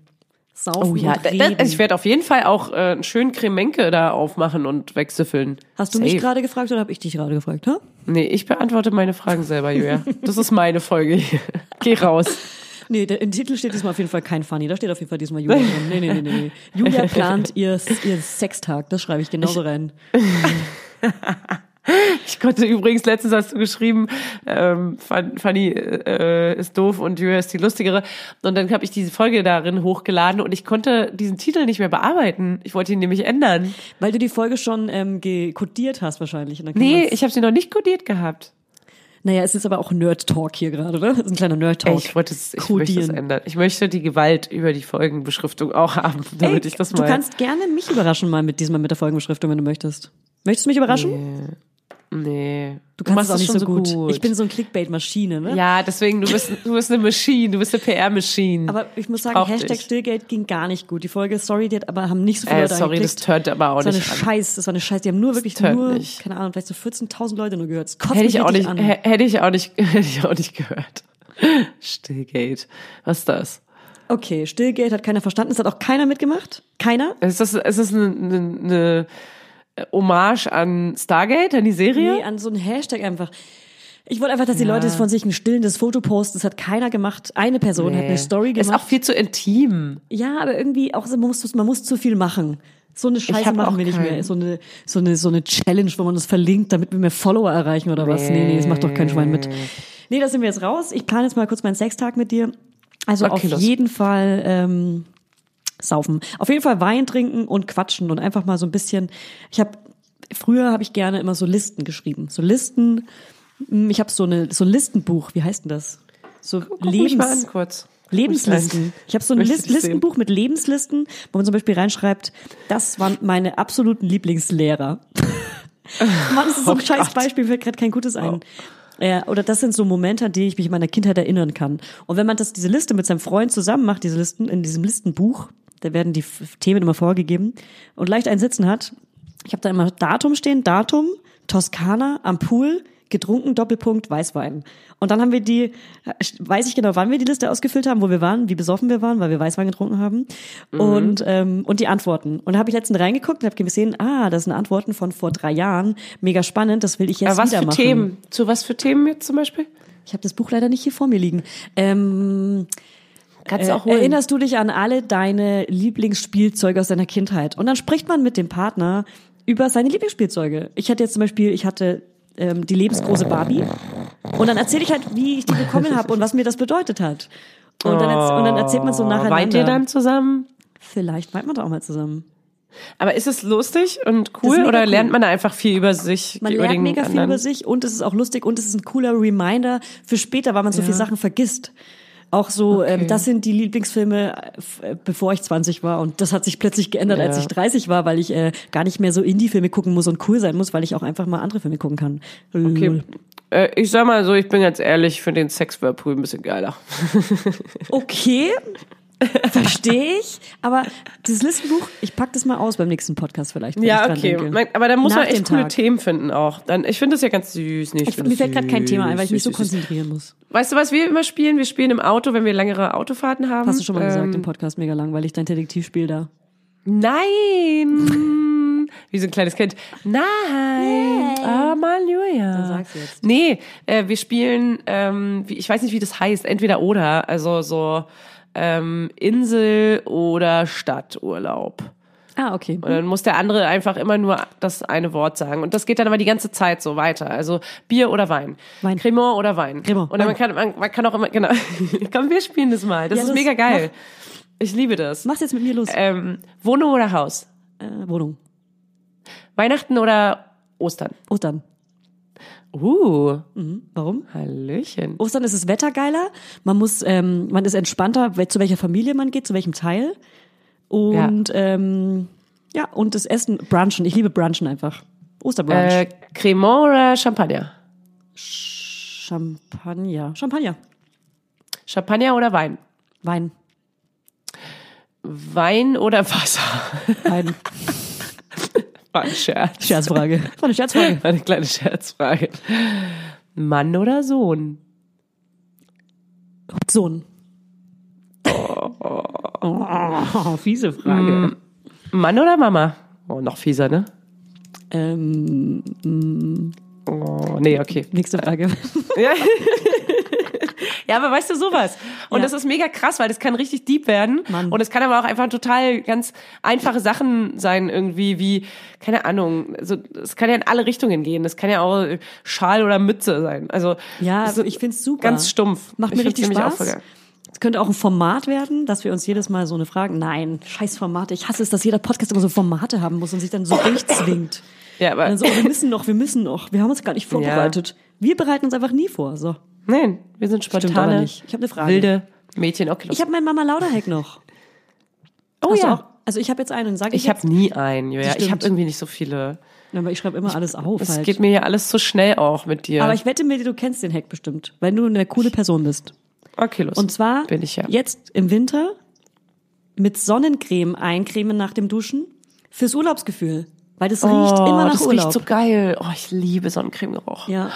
A: Saufen
C: Oh ja,
A: und
C: da, da,
A: reden.
C: also ich werde auf jeden Fall auch äh, einen schönen Cremenke da aufmachen und wegsüffeln.
A: Hast du mich
C: Safe.
A: gerade gefragt oder habe ich dich gerade gefragt? Ha?
C: Nee, ich beantworte meine Fragen selber, Julia. Das ist meine Folge hier. Geh raus.
A: Nee, im Titel steht diesmal auf jeden Fall kein Funny. Da steht auf jeden Fall diesmal Julia drin. Nee, nee, nee, nee, nee. Julia plant ihr, ihr Sextag. Das schreibe ich genauso rein.
C: Ich konnte übrigens, letztens hast du geschrieben, ähm, Fan- Fanny äh, ist doof und Julia ist die lustigere. Und dann habe ich diese Folge darin hochgeladen und ich konnte diesen Titel nicht mehr bearbeiten. Ich wollte ihn nämlich ändern.
A: Weil du die Folge schon ähm, gekodiert hast wahrscheinlich.
C: Nee, ich habe sie noch nicht codiert gehabt.
A: Naja, es ist aber auch Nerd-Talk hier gerade, oder? Das ist ein kleiner Nerd-Talk.
C: Ich wollte es, ich möchte es
A: Kodieren.
C: ändern. Ich möchte die Gewalt über die Folgenbeschriftung auch haben, damit
A: Ey,
C: ich das
A: du
C: mal.
A: kannst gerne mich überraschen mal mit diesmal mit der Folgenbeschriftung, wenn du möchtest. Möchtest du mich überraschen?
C: nee.
A: Du kannst
C: machst
A: es auch nicht
C: schon
A: so gut. Ich bin so ein Clickbait-Maschine, ne?
C: ja, deswegen, du bist, du bist eine Machine, du bist eine PR-Machine.
A: Aber ich muss sagen,
C: brauch
A: Hashtag
C: dich.
A: Stillgate ging gar nicht gut. Die Folge, sorry, die hat aber haben nicht so viele
C: Äh,
A: Leute
C: sorry, das tönt aber auch
A: das war eine
C: nicht an.
A: Scheiß, das war eine Scheiß. Die haben nur wirklich nur,
C: nicht.
A: keine Ahnung, vielleicht so 14.000 Leute nur gehört. Das
C: Hätte ich auch nicht, hätte ich auch nicht, hätte ich auch nicht gehört. Stillgate. Was ist das?
A: Okay, Stillgate hat keiner verstanden. Es hat auch keiner mitgemacht. Keiner?
C: Ist das, ist eine, eine, eine Hommage an Stargate, an die Serie?
A: Nee, an so einen Hashtag einfach. Ich wollte einfach, dass die Leute von sich ein stillendes Foto posten. Das hat keiner gemacht. Eine Person hat eine Story
C: Ist
A: gemacht.
C: auch viel zu intim.
A: Ja, aber irgendwie auch so, man muss, man muss zu viel machen. So eine Scheiße machen wir nicht mehr. So eine, so eine, so eine Challenge, wo man uns verlinkt, damit wir mehr Follower erreichen oder was. Nee, nee, das macht doch kein Schwein mit. Nee, da sind wir jetzt raus. Ich plane jetzt mal kurz meinen Sextag mit dir. Also
C: Okay,
A: auf
C: los.
A: jeden Fall, ähm, saufen. Auf jeden Fall Wein trinken und quatschen und einfach mal so ein bisschen. Ich habe früher habe ich gerne immer so Listen geschrieben. So Listen. hm, Ich habe so eine so ein Listenbuch. Wie heißt denn das? So
C: Guck mich mal an
A: Lebens
C: kurz.
A: Lebenslisten. Ich habe so ein List
C: dich sehen.
A: Listenbuch mit Lebenslisten, wo man zum Beispiel reinschreibt, das waren meine absoluten Lieblingslehrer. Mann, das ist so ein
C: Oh
A: scheiß
C: Gott. Oh.
A: Beispiel, fällt gerade kein gutes ein. Ja, oder das sind so Momente, an die ich mich in meiner Kindheit erinnern kann. Und wenn man das, diese Liste mit seinem Freund zusammen macht, diese Listen, in diesem Listenbuch, da werden die Themen immer vorgegeben und leicht ein Sitzen hat, ich habe da immer Datum stehen, Datum, Toskana, am Pool, getrunken, Doppelpunkt, Weißwein. Und dann haben wir die, weiß ich genau, wann wir die Liste ausgefüllt haben, wo wir waren, wie besoffen wir waren, weil wir Weißwein getrunken haben. Und, ähm, und die Antworten. Und da habe ich letztens reingeguckt und habe gesehen, ah, das sind Antworten von vor drei Jahren. Mega spannend, das will ich jetzt
C: Aber was
A: wieder
C: für
A: machen.
C: Themen? Zu was für Themen jetzt zum Beispiel?
A: Ich habe das Buch leider nicht hier vor mir liegen. Ähm,
C: Kannst
A: äh,
C: du auch holen.
A: erinnerst du dich an alle deine Lieblingsspielzeuge aus deiner Kindheit? Und dann spricht man mit dem Partner über seine Lieblingsspielzeuge. Ich hatte jetzt zum Beispiel, ich hatte ähm, die lebensgroße Barbie. Und dann erzähle ich halt, wie ich die bekommen habe und was mir das bedeutet hat. Und dann, erz- und dann erzählt man so nacheinander.
C: Weint ihr dann zusammen?
A: Vielleicht weint man da auch mal zusammen.
C: Aber ist es lustig und cool oder
A: cool.
C: lernt man da einfach viel über sich?
A: Man
C: über
A: lernt mega viel
C: anderen?
A: über sich und es ist auch lustig und es ist ein cooler Reminder für später, weil man so viele Sachen vergisst. Auch so, ähm, das sind die Lieblingsfilme, äh, äh, bevor ich 20 war. Und das hat sich plötzlich geändert, als
C: Ja.
A: ich 30 war, weil ich äh, gar nicht mehr so Indie-Filme gucken muss und cool sein muss, weil ich auch einfach mal andere Filme gucken kann.
C: Okay. Äh, ich sag mal so, ich bin ganz ehrlich, ich finde den Sex Whirlpool ein bisschen geiler.
A: Okay. Verstehe ich. Aber dieses Listenbuch, ich pack das mal aus beim nächsten Podcast vielleicht. ich
C: Ja, okay. Mein- Aber dann muss
A: Nach
C: man echt coole
A: Tag.
C: Themen finden auch. Dann, ich finde das ja ganz süß. Nee,
A: Ich,
C: find
A: mir fällt gerade kein Thema ein, weil ich mich so konzentrieren muss.
C: Weißt du, was wir immer spielen? Wir spielen im Auto, wenn wir längere Autofahrten haben.
A: Hast du schon mal gesagt
C: Ähm,
A: im Podcast, mega langweilig, dein Detektivspiel da.
C: Nein! Wie so ein kleines Kind. Nein! Ah.
A: Dann sag's jetzt.
C: Nee, äh, wir spielen, ähm, wie, ich weiß nicht, wie das heißt, entweder oder, also so ähm, Insel oder Stadturlaub.
A: Ah, okay.
C: Und dann muss der andere einfach immer nur das eine Wort sagen. Und das geht dann aber die ganze Zeit so weiter. Also Bier oder Wein.
A: Wein.
C: Cremant oder Wein.
A: Cremant,
C: Und dann man kann, man, man kann auch immer, genau. Komm, wir spielen das mal. Das
A: Ja,
C: ist
A: los,
C: mega geil. Ich liebe das.
A: Mach's jetzt mit mir los.
C: Ähm, Wohnung oder Haus?
A: Äh, Wohnung.
C: Weihnachten oder Ostern?
A: Ostern.
C: Uh,
A: Mhm. Warum?
C: Hallöchen.
A: Ostern ist das Wetter geiler. Man muss, ähm, man ist entspannter, zu welcher Familie man geht, zu welchem Teil. Und ja, ähm, ja und das Essen, Brunchen. Ich liebe Brunchen einfach. Osterbrunch.
C: Äh, Cremant oder Champagner?
A: Champagner. Champagner.
C: Champagner oder Wein?
A: Wein.
C: Wein oder Wasser?
A: Wein.
C: War ein Scherz.
A: Scherzfrage. War eine Scherzfrage.
C: War eine kleine Scherzfrage. Mann oder Sohn?
A: Sohn. Oh, fiese Frage.
C: Mann oder Mama? Oh, noch fieser, ne?
A: Ähm,
C: Oh, nee, okay.
A: nächste Frage.
C: Ja. ja, aber weißt du sowas? Und
A: Ja.
C: das ist mega krass, weil das kann richtig deep werden.
A: Mann.
C: Und es kann aber auch einfach total ganz einfache Sachen sein, irgendwie wie, keine Ahnung, also es kann ja in alle Richtungen gehen. Das kann ja auch Schal oder Mütze sein. Also
A: Ja,
C: ist
A: ich find's super.
C: Ganz stumpf.
A: Macht
C: Ich
A: mir
C: find's
A: richtig Spaß. Es könnte auch ein Format werden, dass wir uns jedes Mal so eine Frage. Nein, scheiß Formate. Ich hasse es, dass jeder Podcast immer so Formate haben muss und sich dann so durchzwingt.
C: Ja, aber
A: Und dann so, oh, wir müssen noch, wir müssen noch. Wir haben uns gar nicht vorbereitet. Wir bereiten uns einfach nie vor. So.
C: nein, wir sind spontane,
A: nicht. Ich habe eine Frage.
C: wilde Mädchen. Okay, los.
A: Ich habe meinen Mama Lauderhack noch.
C: oh
A: Hast du
C: ja.
A: Auch, also ich habe jetzt einen, sage ich,
C: Ich habe nie einen.
A: Das
C: Ich habe irgendwie nicht so viele.
A: jetzt. Aber ich schreibe immer alles auf.
C: Es
A: halt.
C: geht mir ja alles zu schnell auch mit dir.
A: aber ich wette mit dir, du kennst den Hack bestimmt, weil du eine coole Person bist.
C: okay, los.
A: Und zwar
C: bin ich ja.
A: jetzt im Winter mit Sonnencreme eincremen nach dem Duschen fürs Urlaubsgefühl. Weil das riecht
C: oh,
A: immer nach
C: das
A: Urlaub.
C: riecht so geil. Oh, ich liebe Sonnencremegeruch.
A: ja.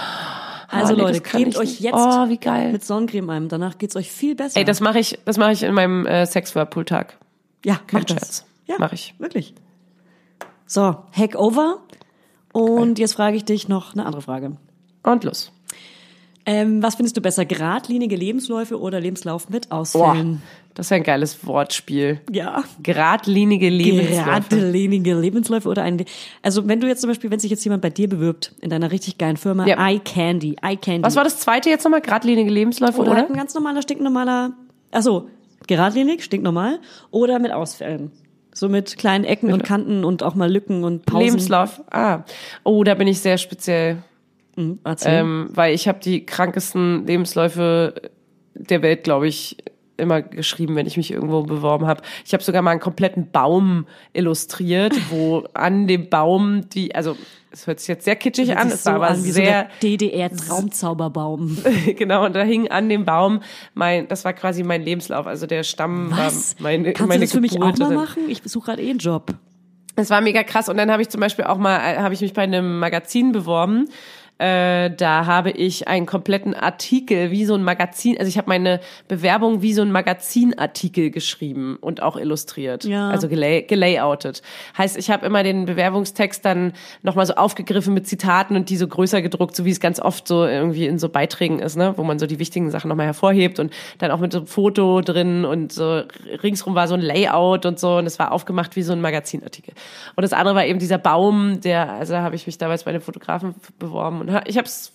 A: Also
C: nee,
A: Leute,
C: das
A: cremt euch jetzt
C: Oh, wie geil.
A: mit Sonnencreme ein. Danach geht's euch viel besser.
C: Ey, das mache ich, das mache ich in meinem äh, Sex-Whirlpool-Tag.
A: ja,
C: kein
A: mach das.
C: Scherz.
A: Ja,
C: Mach ich.
A: Wirklich. So, Hack over. Und jetzt frage ich dich noch eine andere Frage.
C: Und los.
A: Ähm, was findest du besser, geradlinige Lebensläufe oder Lebenslauf mit
C: Boah,
A: Ausfällen?
C: das ist ein geiles Wortspiel.
A: Ja.
C: Geradlinige Lebensläufe.
A: Geradlinige Lebensläufe oder ein, also wenn du jetzt zum Beispiel, wenn sich jetzt jemand bei dir bewirbt, in deiner richtig geilen Firma,
C: Ja.
A: Eye Candy, Eye Candy.
C: Was war das zweite jetzt nochmal? Geradlinige Lebensläufe,
A: Oder
C: oder?
A: halt ein ganz normaler, stinknormaler, achso, geradlinig, stinknormal, oder mit Ausfällen. So mit kleinen Ecken und Kanten und auch mal Lücken und Pausen.
C: Lebenslauf. Ah. Oh, da bin ich sehr speziell.
A: Hm.
C: Ähm, weil ich habe die krankesten Lebensläufe der Welt, glaube ich, immer geschrieben, wenn ich mich irgendwo beworben habe. Ich habe sogar mal einen kompletten Baum illustriert, wo an dem Baum die, also es hört sich jetzt sehr kitschig an, es war aber
A: an wie
C: sehr,
A: so DDR-Traumzauberbaum.
C: genau, und da hing an dem Baum mein, das war quasi mein Lebenslauf, also der Stamm
A: Was?
C: war meine,
A: Kannst
C: meine
A: du das für mich auch mal
C: und-
A: machen? Ich suche gerade eh einen Job.
C: das war mega krass. Und dann habe ich zum Beispiel auch mal, äh, habe ich mich bei einem Magazin beworben. Äh, da habe ich einen kompletten Artikel, wie so ein Magazin, also ich habe meine Bewerbung wie so ein Magazinartikel geschrieben und auch illustriert,
A: Ja.
C: also gelay gelayoutet. Heißt, ich habe immer den Bewerbungstext dann nochmal so aufgegriffen mit Zitaten und die so größer gedruckt, so wie es ganz oft so irgendwie in so Beiträgen ist, ne, wo man so die wichtigen Sachen nochmal hervorhebt und dann auch mit so einem Foto drin und so ringsrum war so ein Layout und so und es war aufgemacht wie so ein Magazinartikel. Und das andere war eben dieser Baum, der, also da habe ich mich damals bei einem Fotografen beworben und ich habe es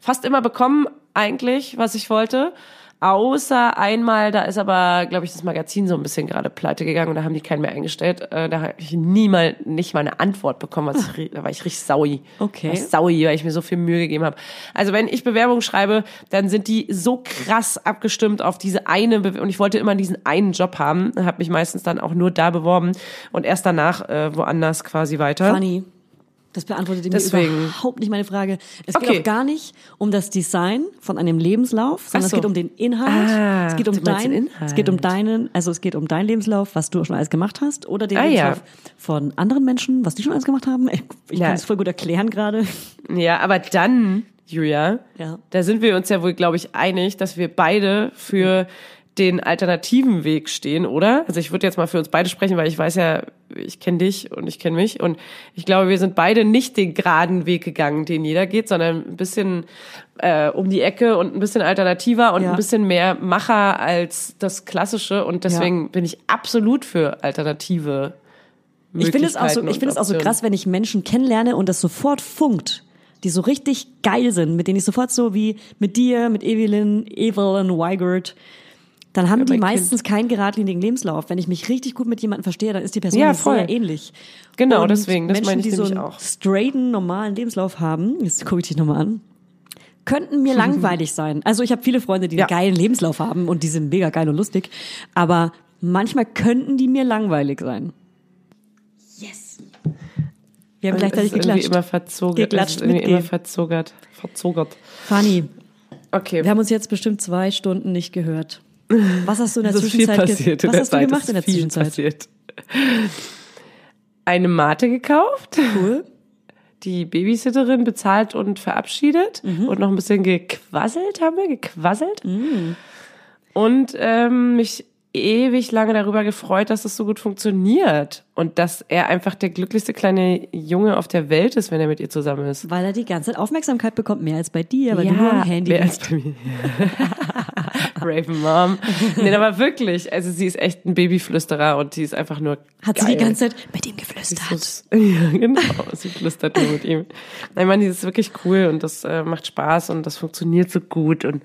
C: fast immer bekommen eigentlich, was ich wollte. Außer einmal, da ist aber, glaube ich, das Magazin so ein bisschen gerade pleite gegangen und da haben die keinen mehr eingestellt. Äh, da habe ich nie mal, nicht mal eine Antwort bekommen. Was ich, ri- da war ich richtig saui.
A: Okay.
C: War saui, weil ich mir so viel Mühe gegeben habe. Also wenn ich Bewerbungen schreibe, dann sind die so krass abgestimmt auf diese eine Bewerbung. Und ich wollte immer diesen einen Job haben, habe mich meistens dann auch nur da beworben und erst danach äh, woanders quasi weiter.
A: Funny. Das beantwortet mir
C: Deswegen.
A: überhaupt nicht meine Frage. Es
C: Okay.
A: geht auch gar nicht um das Design von einem Lebenslauf, sondern
C: so.
A: es geht um den Inhalt.
C: Ah,
A: es geht um
C: du meinst den
A: dein,
C: Inhalt.
A: es geht um deinen, also es geht um deinen Lebenslauf, was du schon alles gemacht hast, oder den
C: Ah, ja.
A: Lebenslauf von anderen Menschen, was die schon alles gemacht haben. Ich, ich
C: Ja.
A: kann es voll gut erklären gerade.
C: Ja, aber dann, Julia,
A: Ja.
C: da sind wir uns ja wohl, glaube ich, einig, dass wir beide für den alternativen Weg stehen, oder? Also ich würde jetzt mal für uns beide sprechen, weil ich weiß ja, ich kenne dich und ich kenne mich und ich glaube, wir sind beide nicht den geraden Weg gegangen, den jeder geht, sondern ein bisschen äh, um die Ecke und ein bisschen alternativer und
A: Ja.
C: ein bisschen mehr Macher als das Klassische und deswegen bin ich absolut für alternative
A: Ich finde es auch so,
C: Möglichkeiten
A: ich finde es auch so krass, wenn ich Menschen kennenlerne und das sofort funkt, die so richtig geil sind, mit denen ich sofort so wie mit dir, mit Evelyn, Evelyn Weigert, dann haben die meistens keinen geradlinigen Lebenslauf. Wenn ich mich richtig gut mit jemandem verstehe, dann ist die Person
C: Ja,
A: sehr ähnlich.
C: Genau,
A: Und
C: deswegen, das
A: Menschen,
C: meine ich
A: die so einen
C: auch.
A: straighten, normalen Lebenslauf haben, jetzt gucke ich dich nochmal an, könnten mir langweilig sein. Also ich habe viele Freunde, die
C: Ja.
A: einen geilen Lebenslauf haben und die sind mega geil und lustig, aber manchmal könnten die mir langweilig sein. Yes. Wir haben gleichzeitig geklatscht.
C: immer verzogert.
A: Geklatscht
C: es ist irgendwie
A: mitgehen.
C: immer verzogert. Verzogert.
A: Fanny,
C: Okay.
A: wir haben uns jetzt bestimmt zwei Stunden nicht gehört. Was hast du in der
C: es ist viel
A: Zwischenzeit
C: passiert in
A: Was
C: der
A: hast du
C: Zeit.
A: gemacht
C: Es
A: in der
C: viel
A: Zwischenzeit?
C: Passiert. Eine Mate gekauft,
A: Cool.
C: die Babysitterin bezahlt und verabschiedet
A: Mhm.
C: und noch ein bisschen gequasselt haben wir, gequasselt.
A: Mhm.
C: Und ähm, mich ewig lange darüber gefreut, dass es so gut funktioniert und dass er einfach der glücklichste kleine Junge auf der Welt ist, wenn er mit ihr zusammen ist.
A: Weil er die ganze Zeit Aufmerksamkeit bekommt, mehr als bei dir, weil du nur am Handy
C: mehr
A: bist.
C: als bei mir. Raven Mom. Nee, aber wirklich, also sie ist echt ein Babyflüsterer und sie ist einfach nur
A: Hat sie
C: geil.
A: die ganze Zeit mit ihm geflüstert.
C: Ja, genau. Sie flüstert nur mit ihm. Nein, man, die ist wirklich cool und das äh, macht Spaß und das funktioniert so gut und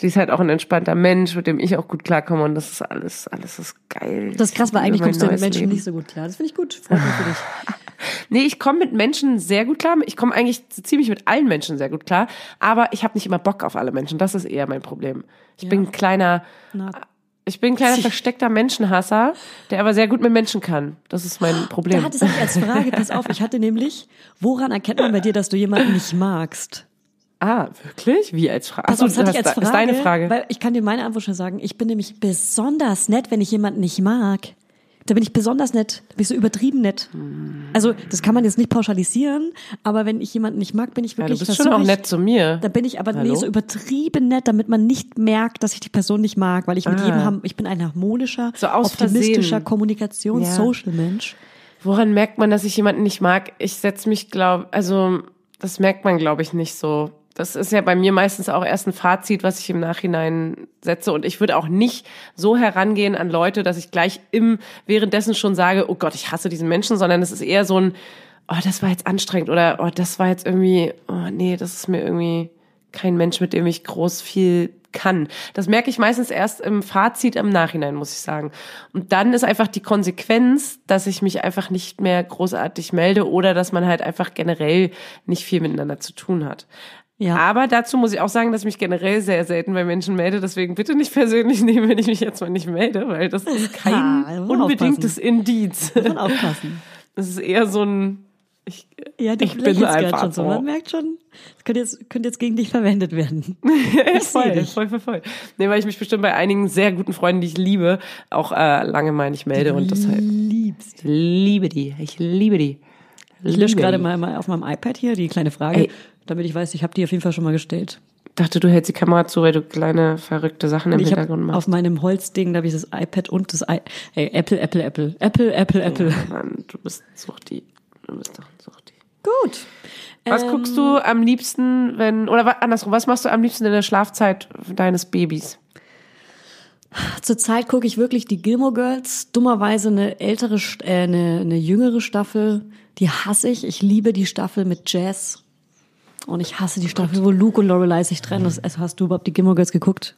C: sie ist halt auch ein entspannter Mensch, mit dem ich auch gut klarkomme und das ist alles, alles ist geil.
A: Das ist krass, weil eigentlich kommst du mit Menschen
C: Leben.
A: nicht so gut klar. Das finde ich gut. Freut mich für dich.
C: Nee, ich komme mit Menschen sehr gut klar. Ich komme eigentlich ziemlich mit allen Menschen sehr gut klar. Aber ich habe nicht immer Bock auf alle Menschen. Das ist eher mein Problem. Ich bin ein kleiner,
A: Na,
C: ich bin ein kleiner versteckter Menschenhasser, der aber sehr gut mit Menschen kann. Das ist mein Problem.
A: Da hatte ich als Frage, pass auf, ich hatte nämlich, woran erkennt man bei dir, dass du jemanden nicht magst?
C: ah, wirklich? Wie als Frage? Achso,
A: das hatte ich als Frage,
C: ist deine Frage.
A: Weil ich kann dir meine Antwort schon sagen. Ich bin nämlich besonders nett, wenn ich jemanden nicht mag. Da bin ich besonders nett. Da bin ich so übertrieben nett. Also, das kann man jetzt nicht pauschalisieren, aber wenn ich jemanden nicht mag, bin ich
C: ja,
A: wirklich
C: du bist schon auch
A: ich,
C: nett zu mir.
A: Da bin ich aber nee,
C: Hallo?
A: so übertrieben nett, damit man nicht merkt, dass ich die Person nicht mag, weil ich mit
C: Ah.
A: jedem haben, ich bin ein harmonischer,
C: So
A: optimistischer
C: Versehen.
A: Kommunikations-,
C: Ja. Woran merkt man, dass ich jemanden nicht mag? Ich setze mich, glaub, also das merkt man, glaube ich, nicht so. Das ist ja bei mir meistens auch erst ein Fazit, was ich im Nachhinein setze. Und ich würde auch nicht so herangehen an Leute, dass ich gleich im währenddessen schon sage, oh Gott, ich hasse diesen Menschen, sondern es ist eher so ein, oh, das war jetzt anstrengend oder oh, das war jetzt irgendwie, oh nee, das ist mir irgendwie kein Mensch, mit dem ich groß viel kann. Das merke ich meistens erst im Fazit im Nachhinein, muss ich sagen. Und dann ist einfach die Konsequenz, dass ich mich einfach nicht mehr großartig melde oder dass man halt einfach generell nicht viel miteinander zu tun hat.
A: Ja.
C: Aber dazu muss ich auch sagen, dass ich mich generell sehr selten bei Menschen melde. Deswegen bitte nicht persönlich nehmen, wenn ich mich jetzt mal nicht melde, weil das ist kein
A: man
C: unbedingtes Indiz.
A: Muss man aufpassen.
C: Das ist eher so ein, ich,
A: Ja, du
C: ich bin einfach
A: schon so. Man merkt schon, es könnte jetzt, könnte jetzt gegen dich verwendet werden.
C: Ja,
A: Ich
C: voll,
A: dich.
C: voll, voll, voll. Nee, weil ich mich bestimmt bei einigen sehr guten Freunden, die ich liebe, auch äh, lange mal nicht melde und deshalb
A: liebst.
C: ich liebe die. Ich liebe die.
A: Ich lösche gerade mal, mal auf meinem iPad hier die kleine Frage,
C: Ey.
A: Damit ich weiß, ich habe die auf jeden Fall schon mal gestellt.
C: dachte, du hältst die Kamera zu, weil du kleine verrückte Sachen im
A: Ich
C: Hintergrund
A: auf
C: machst.
A: meinem Holzding, da habe ich das iPad und das I Ey, Apple, Apple, Apple, Apple, Apple, Apple.
C: Mann, du bist Suchti. Du bist doch ein Suchti.
A: Gut.
C: Was
A: Ähm,
C: guckst du am liebsten, wenn, oder andersrum, was machst du am liebsten in der Schlafzeit deines Babys?
A: Zurzeit gucke ich wirklich die Gilmore Girls. Dummerweise eine ältere, äh, eine, eine jüngere Staffel. Die hasse ich. Ich liebe die Staffel mit Jazz. Und ich hasse die Staffel, wo Luke und Lorelei sich trennen. Das, also hast du überhaupt die Gilmore Girls geguckt?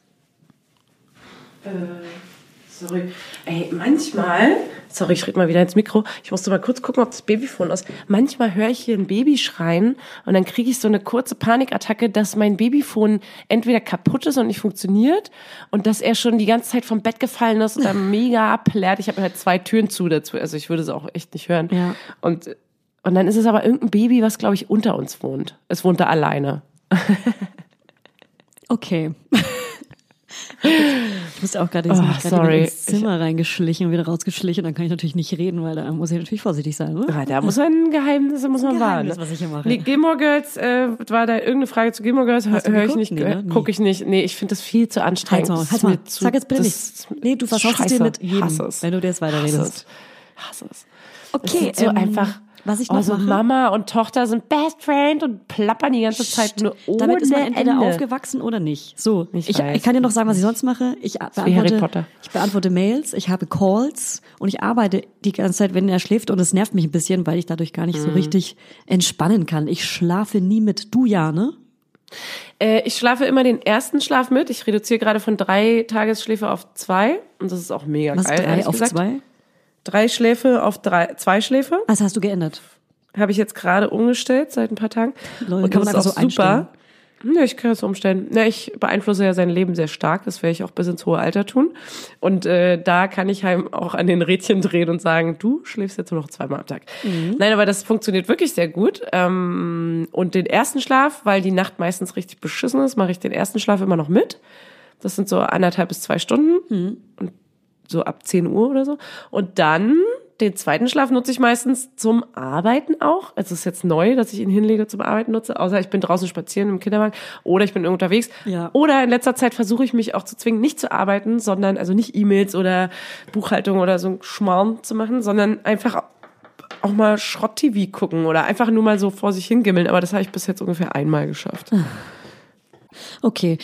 C: Sorry. Ey, manchmal, sorry, ich rede mal wieder ins Mikro. Ich musste mal kurz gucken, ob das Babyfon aus. Manchmal höre ich hier ein Baby schreien und dann kriege ich so eine kurze Panikattacke, dass mein Babyfon entweder kaputt ist und nicht funktioniert und dass er schon die ganze Zeit vom Bett gefallen ist oder mega ablärt. Ich habe halt zwei Türen zu dazu, also ich würde es auch echt nicht hören.
A: Ja.
C: Und Und dann ist es aber irgendein Baby, was, glaube ich, unter uns wohnt. Es wohnt da alleine.
A: Okay. Ich musste auch gerade, ich
C: Oh,
A: bin gerade ins Zimmer reingeschlichen und wieder rausgeschlichen dann kann ich natürlich nicht reden, weil da muss ich natürlich vorsichtig sein. Ne?
C: Ja, da muss man Geheimnisse muss man wahren.
A: Geheimnis, was ich hier mache.
C: Nee, Gilmore Girls, äh, war da irgendeine Frage zu Gilmore Girls? Hör,
A: Hast du
C: hör ich nicht,
A: Nee, ne? Nie.
C: gucke ich nicht. Nee, ich finde das viel zu anstrengend.
A: Halt's mal,
C: Das ist
A: mal.
C: zu-
A: Sag jetzt bitte
C: das
A: nichts. Nee, du versaust es dir mit jedem, wenn du dir jetzt weiterredest.
C: es. Hasse es.
A: Okay,
C: Es ist so
A: ähm,
C: einfach.
A: Was ich
C: oh,
A: noch
C: so
A: mache-
C: Mama und Tochter sind Best Friend und plappern die ganze Zeit nur ohne
A: Damit ist man entweder
C: Ende.
A: aufgewachsen oder nicht. So,
C: Ich
A: ich, ich kann dir noch sagen, was ich sonst mache. Ich beantworte,
C: Potter.
A: ich beantworte Mails, ich habe Calls und ich arbeite die ganze Zeit, wenn er schläft und es nervt mich ein bisschen, weil ich dadurch gar nicht so
C: Mhm.
A: richtig entspannen kann. Ich schlafe nie mit. Du ja, ne?
C: Äh, ich schlafe immer den ersten Schlaf mit. Ich reduziere gerade von drei Tagesschläfe auf zwei. Und das ist auch mega
A: Was,
C: geil.
A: drei auf
C: gesagt.
A: zwei?
C: Drei Schläfe auf drei, zwei Schläfe.
A: Was hast du geändert?
C: Habe ich jetzt gerade umgestellt seit ein paar Tagen.
A: Lol,
C: und
A: kann
C: das
A: man
C: ist
A: einfach
C: auch
A: so
C: super. Ja, ich kann das umstellen. Ja, ich beeinflusse ja sein Leben sehr stark. Das werde ich auch bis ins hohe Alter tun. Und äh, da kann ich halt auch an den Rädchen drehen und sagen, du schläfst jetzt nur noch zweimal am Tag.
A: Mhm.
C: Nein, aber das funktioniert wirklich sehr gut. Ähm, und den ersten Schlaf, weil die Nacht meistens richtig beschissen ist, mache ich den ersten Schlaf immer noch mit. Das sind so anderthalb bis zwei Stunden.
A: Mhm.
C: Und so ab 10 Uhr oder so. Und dann den zweiten Schlaf nutze ich meistens zum Arbeiten auch. Also es ist jetzt neu, dass ich ihn hinlege zum Arbeiten nutze, außer ich bin draußen spazieren im Kinderwagen oder ich bin irgendwo unterwegs.
A: Ja.
C: Oder in letzter Zeit versuche ich mich auch zu zwingen, nicht zu arbeiten, sondern also nicht E-Mails oder Buchhaltung oder so ein Schmarrn zu machen, sondern einfach auch mal Schrott-TV gucken oder einfach nur mal so vor sich hingimmeln. Aber das habe ich bis jetzt ungefähr einmal geschafft.
A: Okay.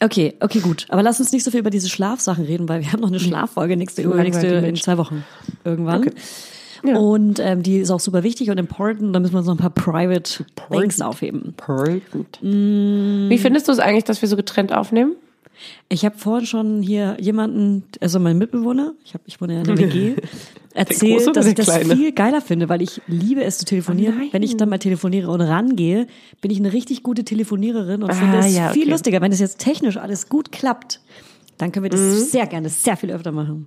A: Okay, okay, gut. Aber lass uns nicht so viel über diese Schlafsachen reden, weil wir haben noch eine Schlaffolge nächste,
C: Langweilige
A: nächste in zwei Wochen. Irgendwann.
C: Okay. Ja.
A: Und ähm, die ist auch super wichtig und important. Da müssen wir uns noch ein paar Private Things aufheben.
C: Wie findest du es eigentlich, dass wir so getrennt aufnehmen?
A: Ich habe vorhin schon hier jemanden, also mein Mitbewohner, ich, hab, ich wohne ja in einer WG, erzählt, dass ich
C: der
A: das
C: Kleine?
A: viel geiler finde, weil ich liebe es zu telefonieren.
C: Oh.
A: Wenn ich dann mal telefoniere und rangehe, bin ich eine richtig gute Telefoniererin und
C: Ah,
A: finde es
C: ja,
A: viel
C: okay.
A: lustiger. Wenn es jetzt technisch alles gut klappt, dann können wir das
C: Mhm.
A: sehr gerne, sehr viel öfter machen.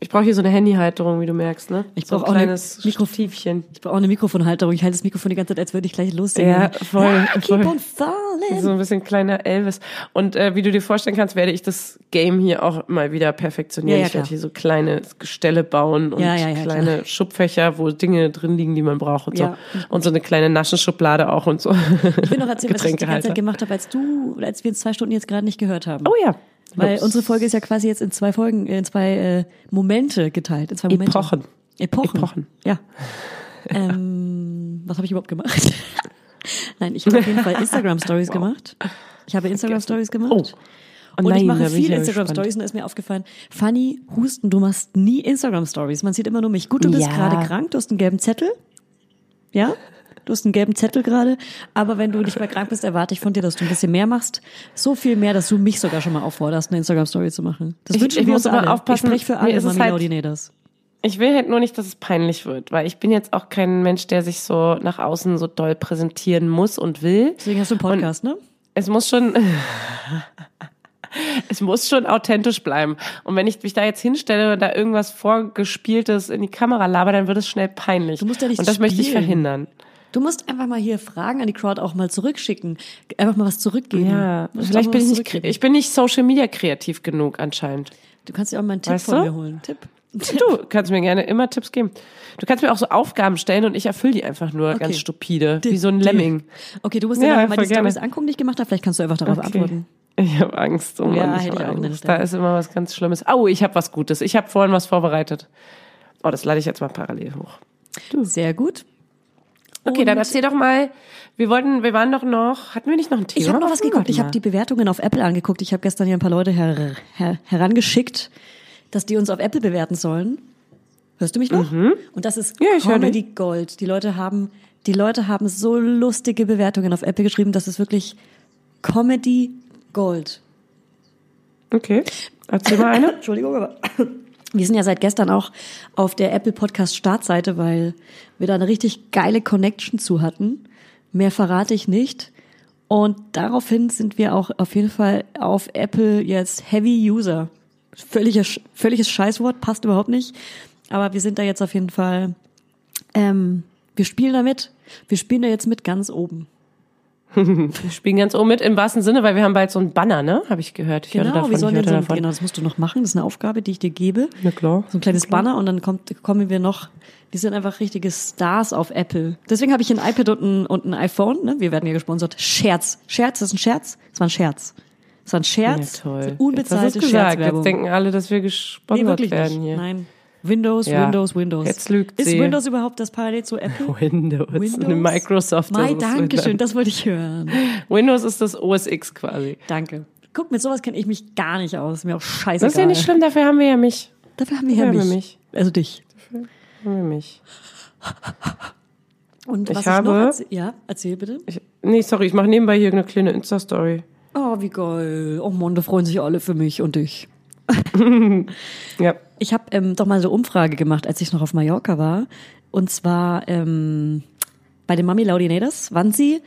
C: Ich brauche hier so eine Handyhalterung, wie du merkst, ne?
A: Ich
C: so
A: brauch
C: ein
A: auch eine
C: kleines
A: Mikro-
C: Stiefchen.
A: Ich brauche auch eine Mikrofonhalterung. Ich halte das Mikrofon die ganze Zeit, als würde ich gleich loslegen.
C: Ja, voll,
A: Ah, keep
C: voll.
A: on falling.
C: So ein bisschen kleiner Elvis. Und äh, wie du dir vorstellen kannst, werde ich das Game hier auch mal wieder perfektionieren.
A: Ja, ja,
C: ich werde hier so kleine Gestelle bauen und
A: Ja,
C: kleine
A: klar.
C: Schubfächer, wo Dinge drin liegen, die man braucht und so. Und so eine kleine Naschenschublade auch und so.
A: Ich will noch erzählen, was ich die ganze. Zeit gemacht habe, als du, als wir uns zwei Stunden jetzt gerade nicht gehört haben.
C: Oh ja.
A: Weil
C: Ups.
A: unsere Folge ist ja quasi jetzt in zwei Folgen, in zwei äh, Momente geteilt. In zwei Momente.
C: Epochen.
A: Epochen.
C: Epochen.
A: Ja. ähm, was habe ich überhaupt gemacht? Nein, ich habe auf jeden Fall Instagram Stories gemacht. Ich habe Instagram Stories gemacht.
C: Oh. Oh
A: und ich
C: nein,
A: mache
C: bin ich
A: viel
C: ja
A: Instagram. Stories und da ist mir aufgefallen, Fanny, Husten, du machst nie Instagram Stories. Man sieht immer nur mich. Gut, du bist
C: Ja.
A: gerade krank, du hast einen gelben Zettel. Ja? Du hast einen gelben Zettel gerade, aber wenn du nicht mehr krank bist, erwarte ich von dir, dass du ein bisschen mehr machst. So viel mehr, dass du mich sogar schon mal aufforderst, eine Instagram-Story zu machen. Das
C: Ich-
A: wünschen
C: ich
A: wir
C: muss
A: uns alle.
C: aufpassen,
A: Ich spreche für alle, Mami
C: halt-
A: Laudinators.
C: Ich will halt nur nicht, dass es peinlich wird, weil ich bin jetzt auch kein Mensch, der sich so nach außen so doll präsentieren muss und will.
A: Deswegen hast du einen Podcast, ne?
C: Es muss schon, es muss schon authentisch bleiben. Und wenn ich mich da jetzt hinstelle und da irgendwas vorgespieltes in die Kamera laber, dann wird es schnell peinlich.
A: Du musst ja nicht
C: und das möchte ich
A: spielen.
C: verhindern.
A: Du musst einfach mal hier Fragen an die Crowd auch mal zurückschicken. Einfach mal was zurückgeben.
C: Ja,
A: Du
C: vielleicht bin ich nicht, ich bin nicht Social Media kreativ genug anscheinend.
A: Du kannst dir auch mal einen Tipp
C: Weißt
A: von
C: du?
A: mir holen. Tipp.
C: Du kannst mir gerne immer Tipps geben. Du kannst mir auch so Aufgaben stellen und ich erfülle die einfach nur
A: Okay.
C: ganz stupide, wie so ein Lemming.
A: Okay, du musst dir
C: Ja,
A: mal die Stories
C: gerne.
A: angucken, die ich gemacht habe. Vielleicht kannst du einfach darauf
C: Okay.
A: antworten.
C: Ich habe Angst. Oh Mann,
A: Ja,
C: ich
A: hätte ich auch
C: Angst. Da ist immer was ganz Schlimmes. Oh, ich habe was Gutes. Ich habe vorhin was vorbereitet. Oh, das lade ich jetzt mal parallel hoch.
A: Sehr gut.
C: Okay, dann erzähl doch mal. Wir wollten, wir waren doch noch, hatten wir nicht noch ein Thema?
A: Ich habe noch was geguckt. Ich habe die Bewertungen auf Apple angeguckt. Ich habe gestern hier ein paar Leute her, her, herangeschickt, dass die uns auf Apple bewerten sollen. Hörst du mich noch? Und das ist
C: Mhm. Ja,
A: Comedy Gold. Die Leute haben, die Leute haben so lustige Bewertungen auf Apple geschrieben. Das ist wirklich Comedy Gold.
C: Okay, erzähl mal eine.
A: Entschuldigung, aber wir sind ja seit gestern auch auf der Apple Podcast Startseite, weil wir da eine richtig geile Connection zu hatten. Mehr verrate ich nicht. Und daraufhin sind wir auch auf jeden Fall auf Apple jetzt Heavy User. Völliges, völliges Scheißwort, passt überhaupt nicht. Aber wir sind da jetzt auf jeden Fall, ähm, Wir spielen damit. Wir spielen da jetzt mit ganz oben.
C: Wir spielen ganz oben mit im wahrsten Sinne, weil wir haben bald so einen Banner, ne? Habe ich gehört. Ich hörte
A: Genau,
C: davon,
A: wir
C: ich
A: sollen
C: hörte
A: den so,
C: davon.
A: genau, das musst du noch machen. Das ist eine Aufgabe, die ich dir gebe.
C: Na klar.
A: So ein kleines Banner und dann kommt, kommen wir noch, wir sind einfach richtige Stars auf Apple. Deswegen habe ich ein iPad und ein, und ein iPhone, ne? Wir werden ja gesponsert. Scherz. Scherz, das ist ein Scherz? Das war ein Scherz. Das war ein
C: Ja,
A: Scherz.
C: toll.
A: So Unbezahlte
C: Jetzt hast gesagt. Jetzt denken alle, dass wir
A: nee,
C: gesponsert
A: wirklich
C: werden
A: nicht.
C: hier.
A: Nein. Windows,
C: Ja.
A: Windows, Windows.
C: Jetzt lügt
A: Ist
C: sie.
A: Windows überhaupt das parallel zu Apple?
C: Windows.
A: Windows?
C: Eine Microsoft.
A: Mai,
C: das ist
A: danke schön,
C: Windows.
A: das wollte ich hören.
C: Windows ist das OS X quasi.
A: Danke. Guck, mit sowas kenne ich mich gar nicht aus. Mir auch scheißegal.
C: Das ist ja nicht schlimm, dafür haben wir ja mich.
A: Dafür haben wir
C: Dafür
A: ja mich.
C: mich.
A: Also dich.
C: Haben wir mich.
A: Und
C: Ich
A: was
C: habe-
A: ich noch erzähl ja, erzähl bitte.
C: Ich, nee, sorry, ich mache nebenbei hier eine kleine Insta-Story.
A: Oh, wie geil. Oh Mann, da freuen sich alle für mich und dich.
C: Ja.
A: Ich habe ähm, doch mal so Umfrage gemacht, als ich noch auf Mallorca war. Und zwar ähm, bei den Mami Laudinators, wann sie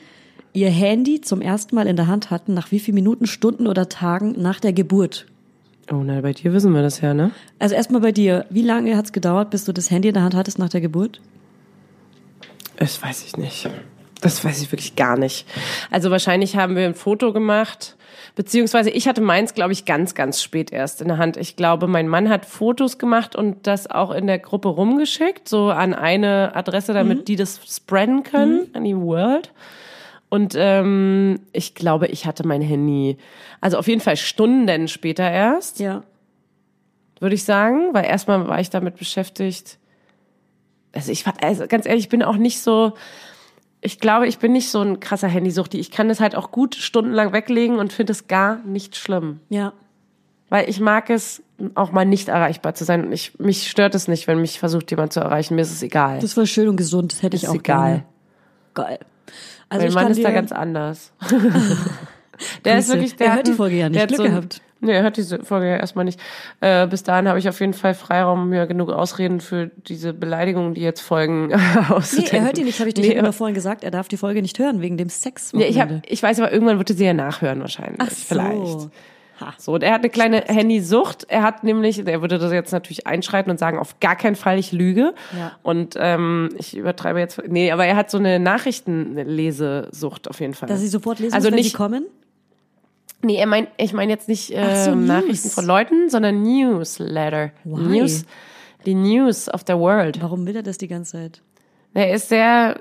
A: ihr Handy zum ersten Mal in der Hand hatten, nach wie vielen Minuten, Stunden oder Tagen nach der Geburt.
C: Oh, na, bei dir wissen wir das ja, ne?
A: Also erstmal bei dir, wie lange hat's gedauert, bis du das Handy in der Hand hattest nach der Geburt?
C: Das weiß ich nicht. Das weiß ich wirklich gar nicht. Also wahrscheinlich haben wir ein Foto gemacht, beziehungsweise ich hatte meins, glaube ich, ganz, ganz spät erst in der Hand. Ich glaube, mein Mann hat Fotos gemacht und das auch in der Gruppe rumgeschickt, so an eine Adresse, damit die das spreaden können, an die World. Und ähm, ich glaube, ich hatte mein Handy, also auf jeden Fall Stunden später erst,
A: Ja.
C: würde ich sagen, weil erstmal war ich damit beschäftigt. Also ich war, also ganz ehrlich, ich bin auch nicht so, ich glaube, ich bin nicht so ein krasser Handysuchti. Ich kann das halt auch gut stundenlang weglegen und finde es gar nicht schlimm.
A: Ja.
C: Weil ich mag es, auch mal nicht erreichbar zu sein. Und ich, mich stört es nicht, wenn mich versucht, jemand zu erreichen. Mir ist es egal.
A: Das war schön und gesund, das hätte ich
C: ist
A: auch
C: egal.
A: gerne. Geil. Also
C: mein
A: ich
C: Mann ist da ganz anders. der ist wirklich, der
A: Er
C: hat
A: hört die Folge ja nicht. Glück
C: so
A: gehabt.
C: Nee, er hört diese Folge ja erstmal nicht. Äh, bis dahin habe ich auf jeden Fall Freiraum, mir genug Ausreden für diese Beleidigungen, die jetzt folgen,
A: Nee,
C: auszudenken.
A: er hört die nicht, habe ich dir
C: Nee,
A: nee, immer vorhin gesagt, er darf die Folge nicht hören, wegen dem Sex.
C: Ja, ich, hab, ich weiß aber, irgendwann wird sie ja nachhören wahrscheinlich.
A: Ach so.
C: Vielleicht.
A: Ha.
C: So, und er hat eine kleine Handysucht. Er hat nämlich, der würde das jetzt natürlich einschreiten und sagen, auf gar keinen Fall, ich lüge.
A: Ja.
C: Und ähm, ich übertreibe jetzt, nee, aber er hat so eine Nachrichtenlesesucht auf jeden Fall.
A: Dass sie sofort lesen
C: Also
A: muss, wenn
C: nicht-
A: die kommen?
C: Nee, er meint, ich meine jetzt nicht äh,
A: so, News.
C: Nachrichten von Leuten, sondern Newsletter.
A: Why?
C: News, die News of the world.
A: Warum will er das die ganze Zeit?
C: Er ist sehr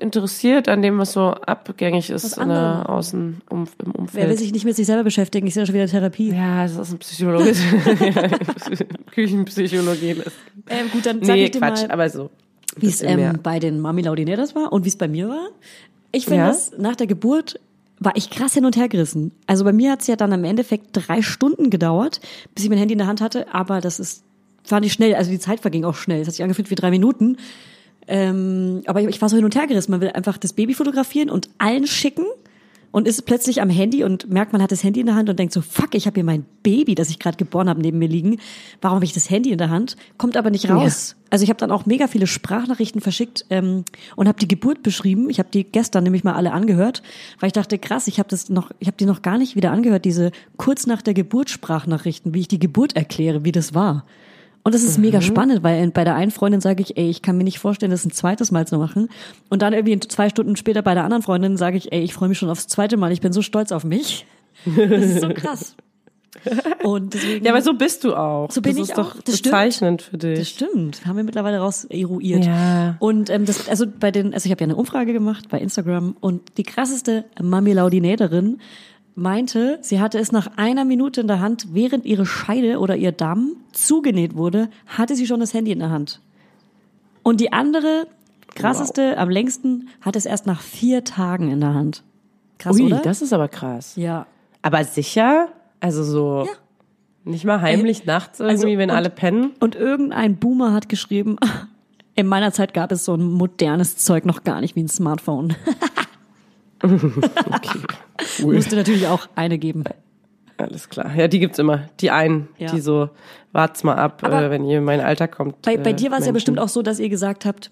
C: interessiert an dem, was so abgängig ist in der. Außen um, im Umfeld.
A: Wer will sich nicht mit sich selber beschäftigen? Ich sehe schon wieder Therapie.
C: ja, das ist ein Psychologe. Küchenpsychologie. Das.
A: Ähm, gut, dann sag
C: Nee,
A: ich dir
C: Quatsch,
A: mal,
C: aber so.
A: wie es ähm, bei den Mami Laudinators war und wie es bei mir war. Ich finde
C: Ja?
A: das, nach der Geburt war ich krass hin und her gerissen. Also bei mir hat es ja dann im Endeffekt drei Stunden gedauert, bis ich mein Handy in der Hand hatte, aber das ist, war nicht schnell, also die Zeit verging auch schnell. Es hat sich angefühlt wie drei Minuten. Ähm, aber ich, ich war so hin und her gerissen. Man will einfach das Baby fotografieren und allen schicken und ist plötzlich am Handy und merkt, man hat das Handy in der Hand und denkt so, fuck, ich habe hier mein Baby, das ich gerade geboren habe, neben mir liegen. Warum habe ich das Handy in der Hand? Kommt aber nicht raus. Also ich habe dann auch mega viele Sprachnachrichten verschickt ähm, und habe die Geburt beschrieben. Ich habe die gestern nämlich mal alle angehört, weil ich dachte, krass, ich habe das noch, ich habe die noch gar nicht wieder angehört, diese kurz nach der Geburt Sprachnachrichten, wie ich die Geburt erkläre, wie das war. Und das ist mega spannend, weil bei der einen Freundin sage ich, ey, ich kann mir nicht vorstellen, das ein zweites Mal zu machen. Und dann irgendwie zwei Stunden später bei der anderen Freundin sage ich, ey, ich freue mich schon aufs zweite Mal, ich bin so stolz auf mich. Das ist so krass. Und deswegen.
C: Ja, aber so bist du auch.
A: So bin
C: das
A: ich
C: ist doch
A: auch. Das stimmt.
C: bezeichnend für dich.
A: Das stimmt, haben wir mittlerweile raus eruiert.
C: Ja.
A: Und ähm, das, also bei den, also ich habe ja eine Umfrage gemacht bei Instagram und die krasseste Mami Laudinatorin meinte, sie hatte es nach einer Minute in der Hand, während ihre Scheide oder ihr Damm zugenäht wurde, hatte sie schon das Handy in der Hand. Und die andere, krasseste, am längsten, hat es erst nach vier Tagen in der Hand. Krass,
C: Ui,
A: oder?
C: das ist aber krass.
A: ja.
C: Aber sicher? Also so
A: Ja.
C: nicht mal heimlich nachts irgendwie,
A: also
C: wenn
A: und-
C: alle pennen?
A: Und irgendein Boomer hat geschrieben, in meiner Zeit gab es so ein modernes Zeug noch gar nicht wie ein Smartphone.
C: Okay.
A: Musste natürlich auch eine geben.
C: Alles klar. Ja, die gibt's immer. Die einen,
A: Ja.
C: die so, wart's mal ab, äh, wenn ihr in mein Alter kommt.
A: Bei, bei
C: äh,
A: dir war es ja bestimmt auch so, dass ihr gesagt habt,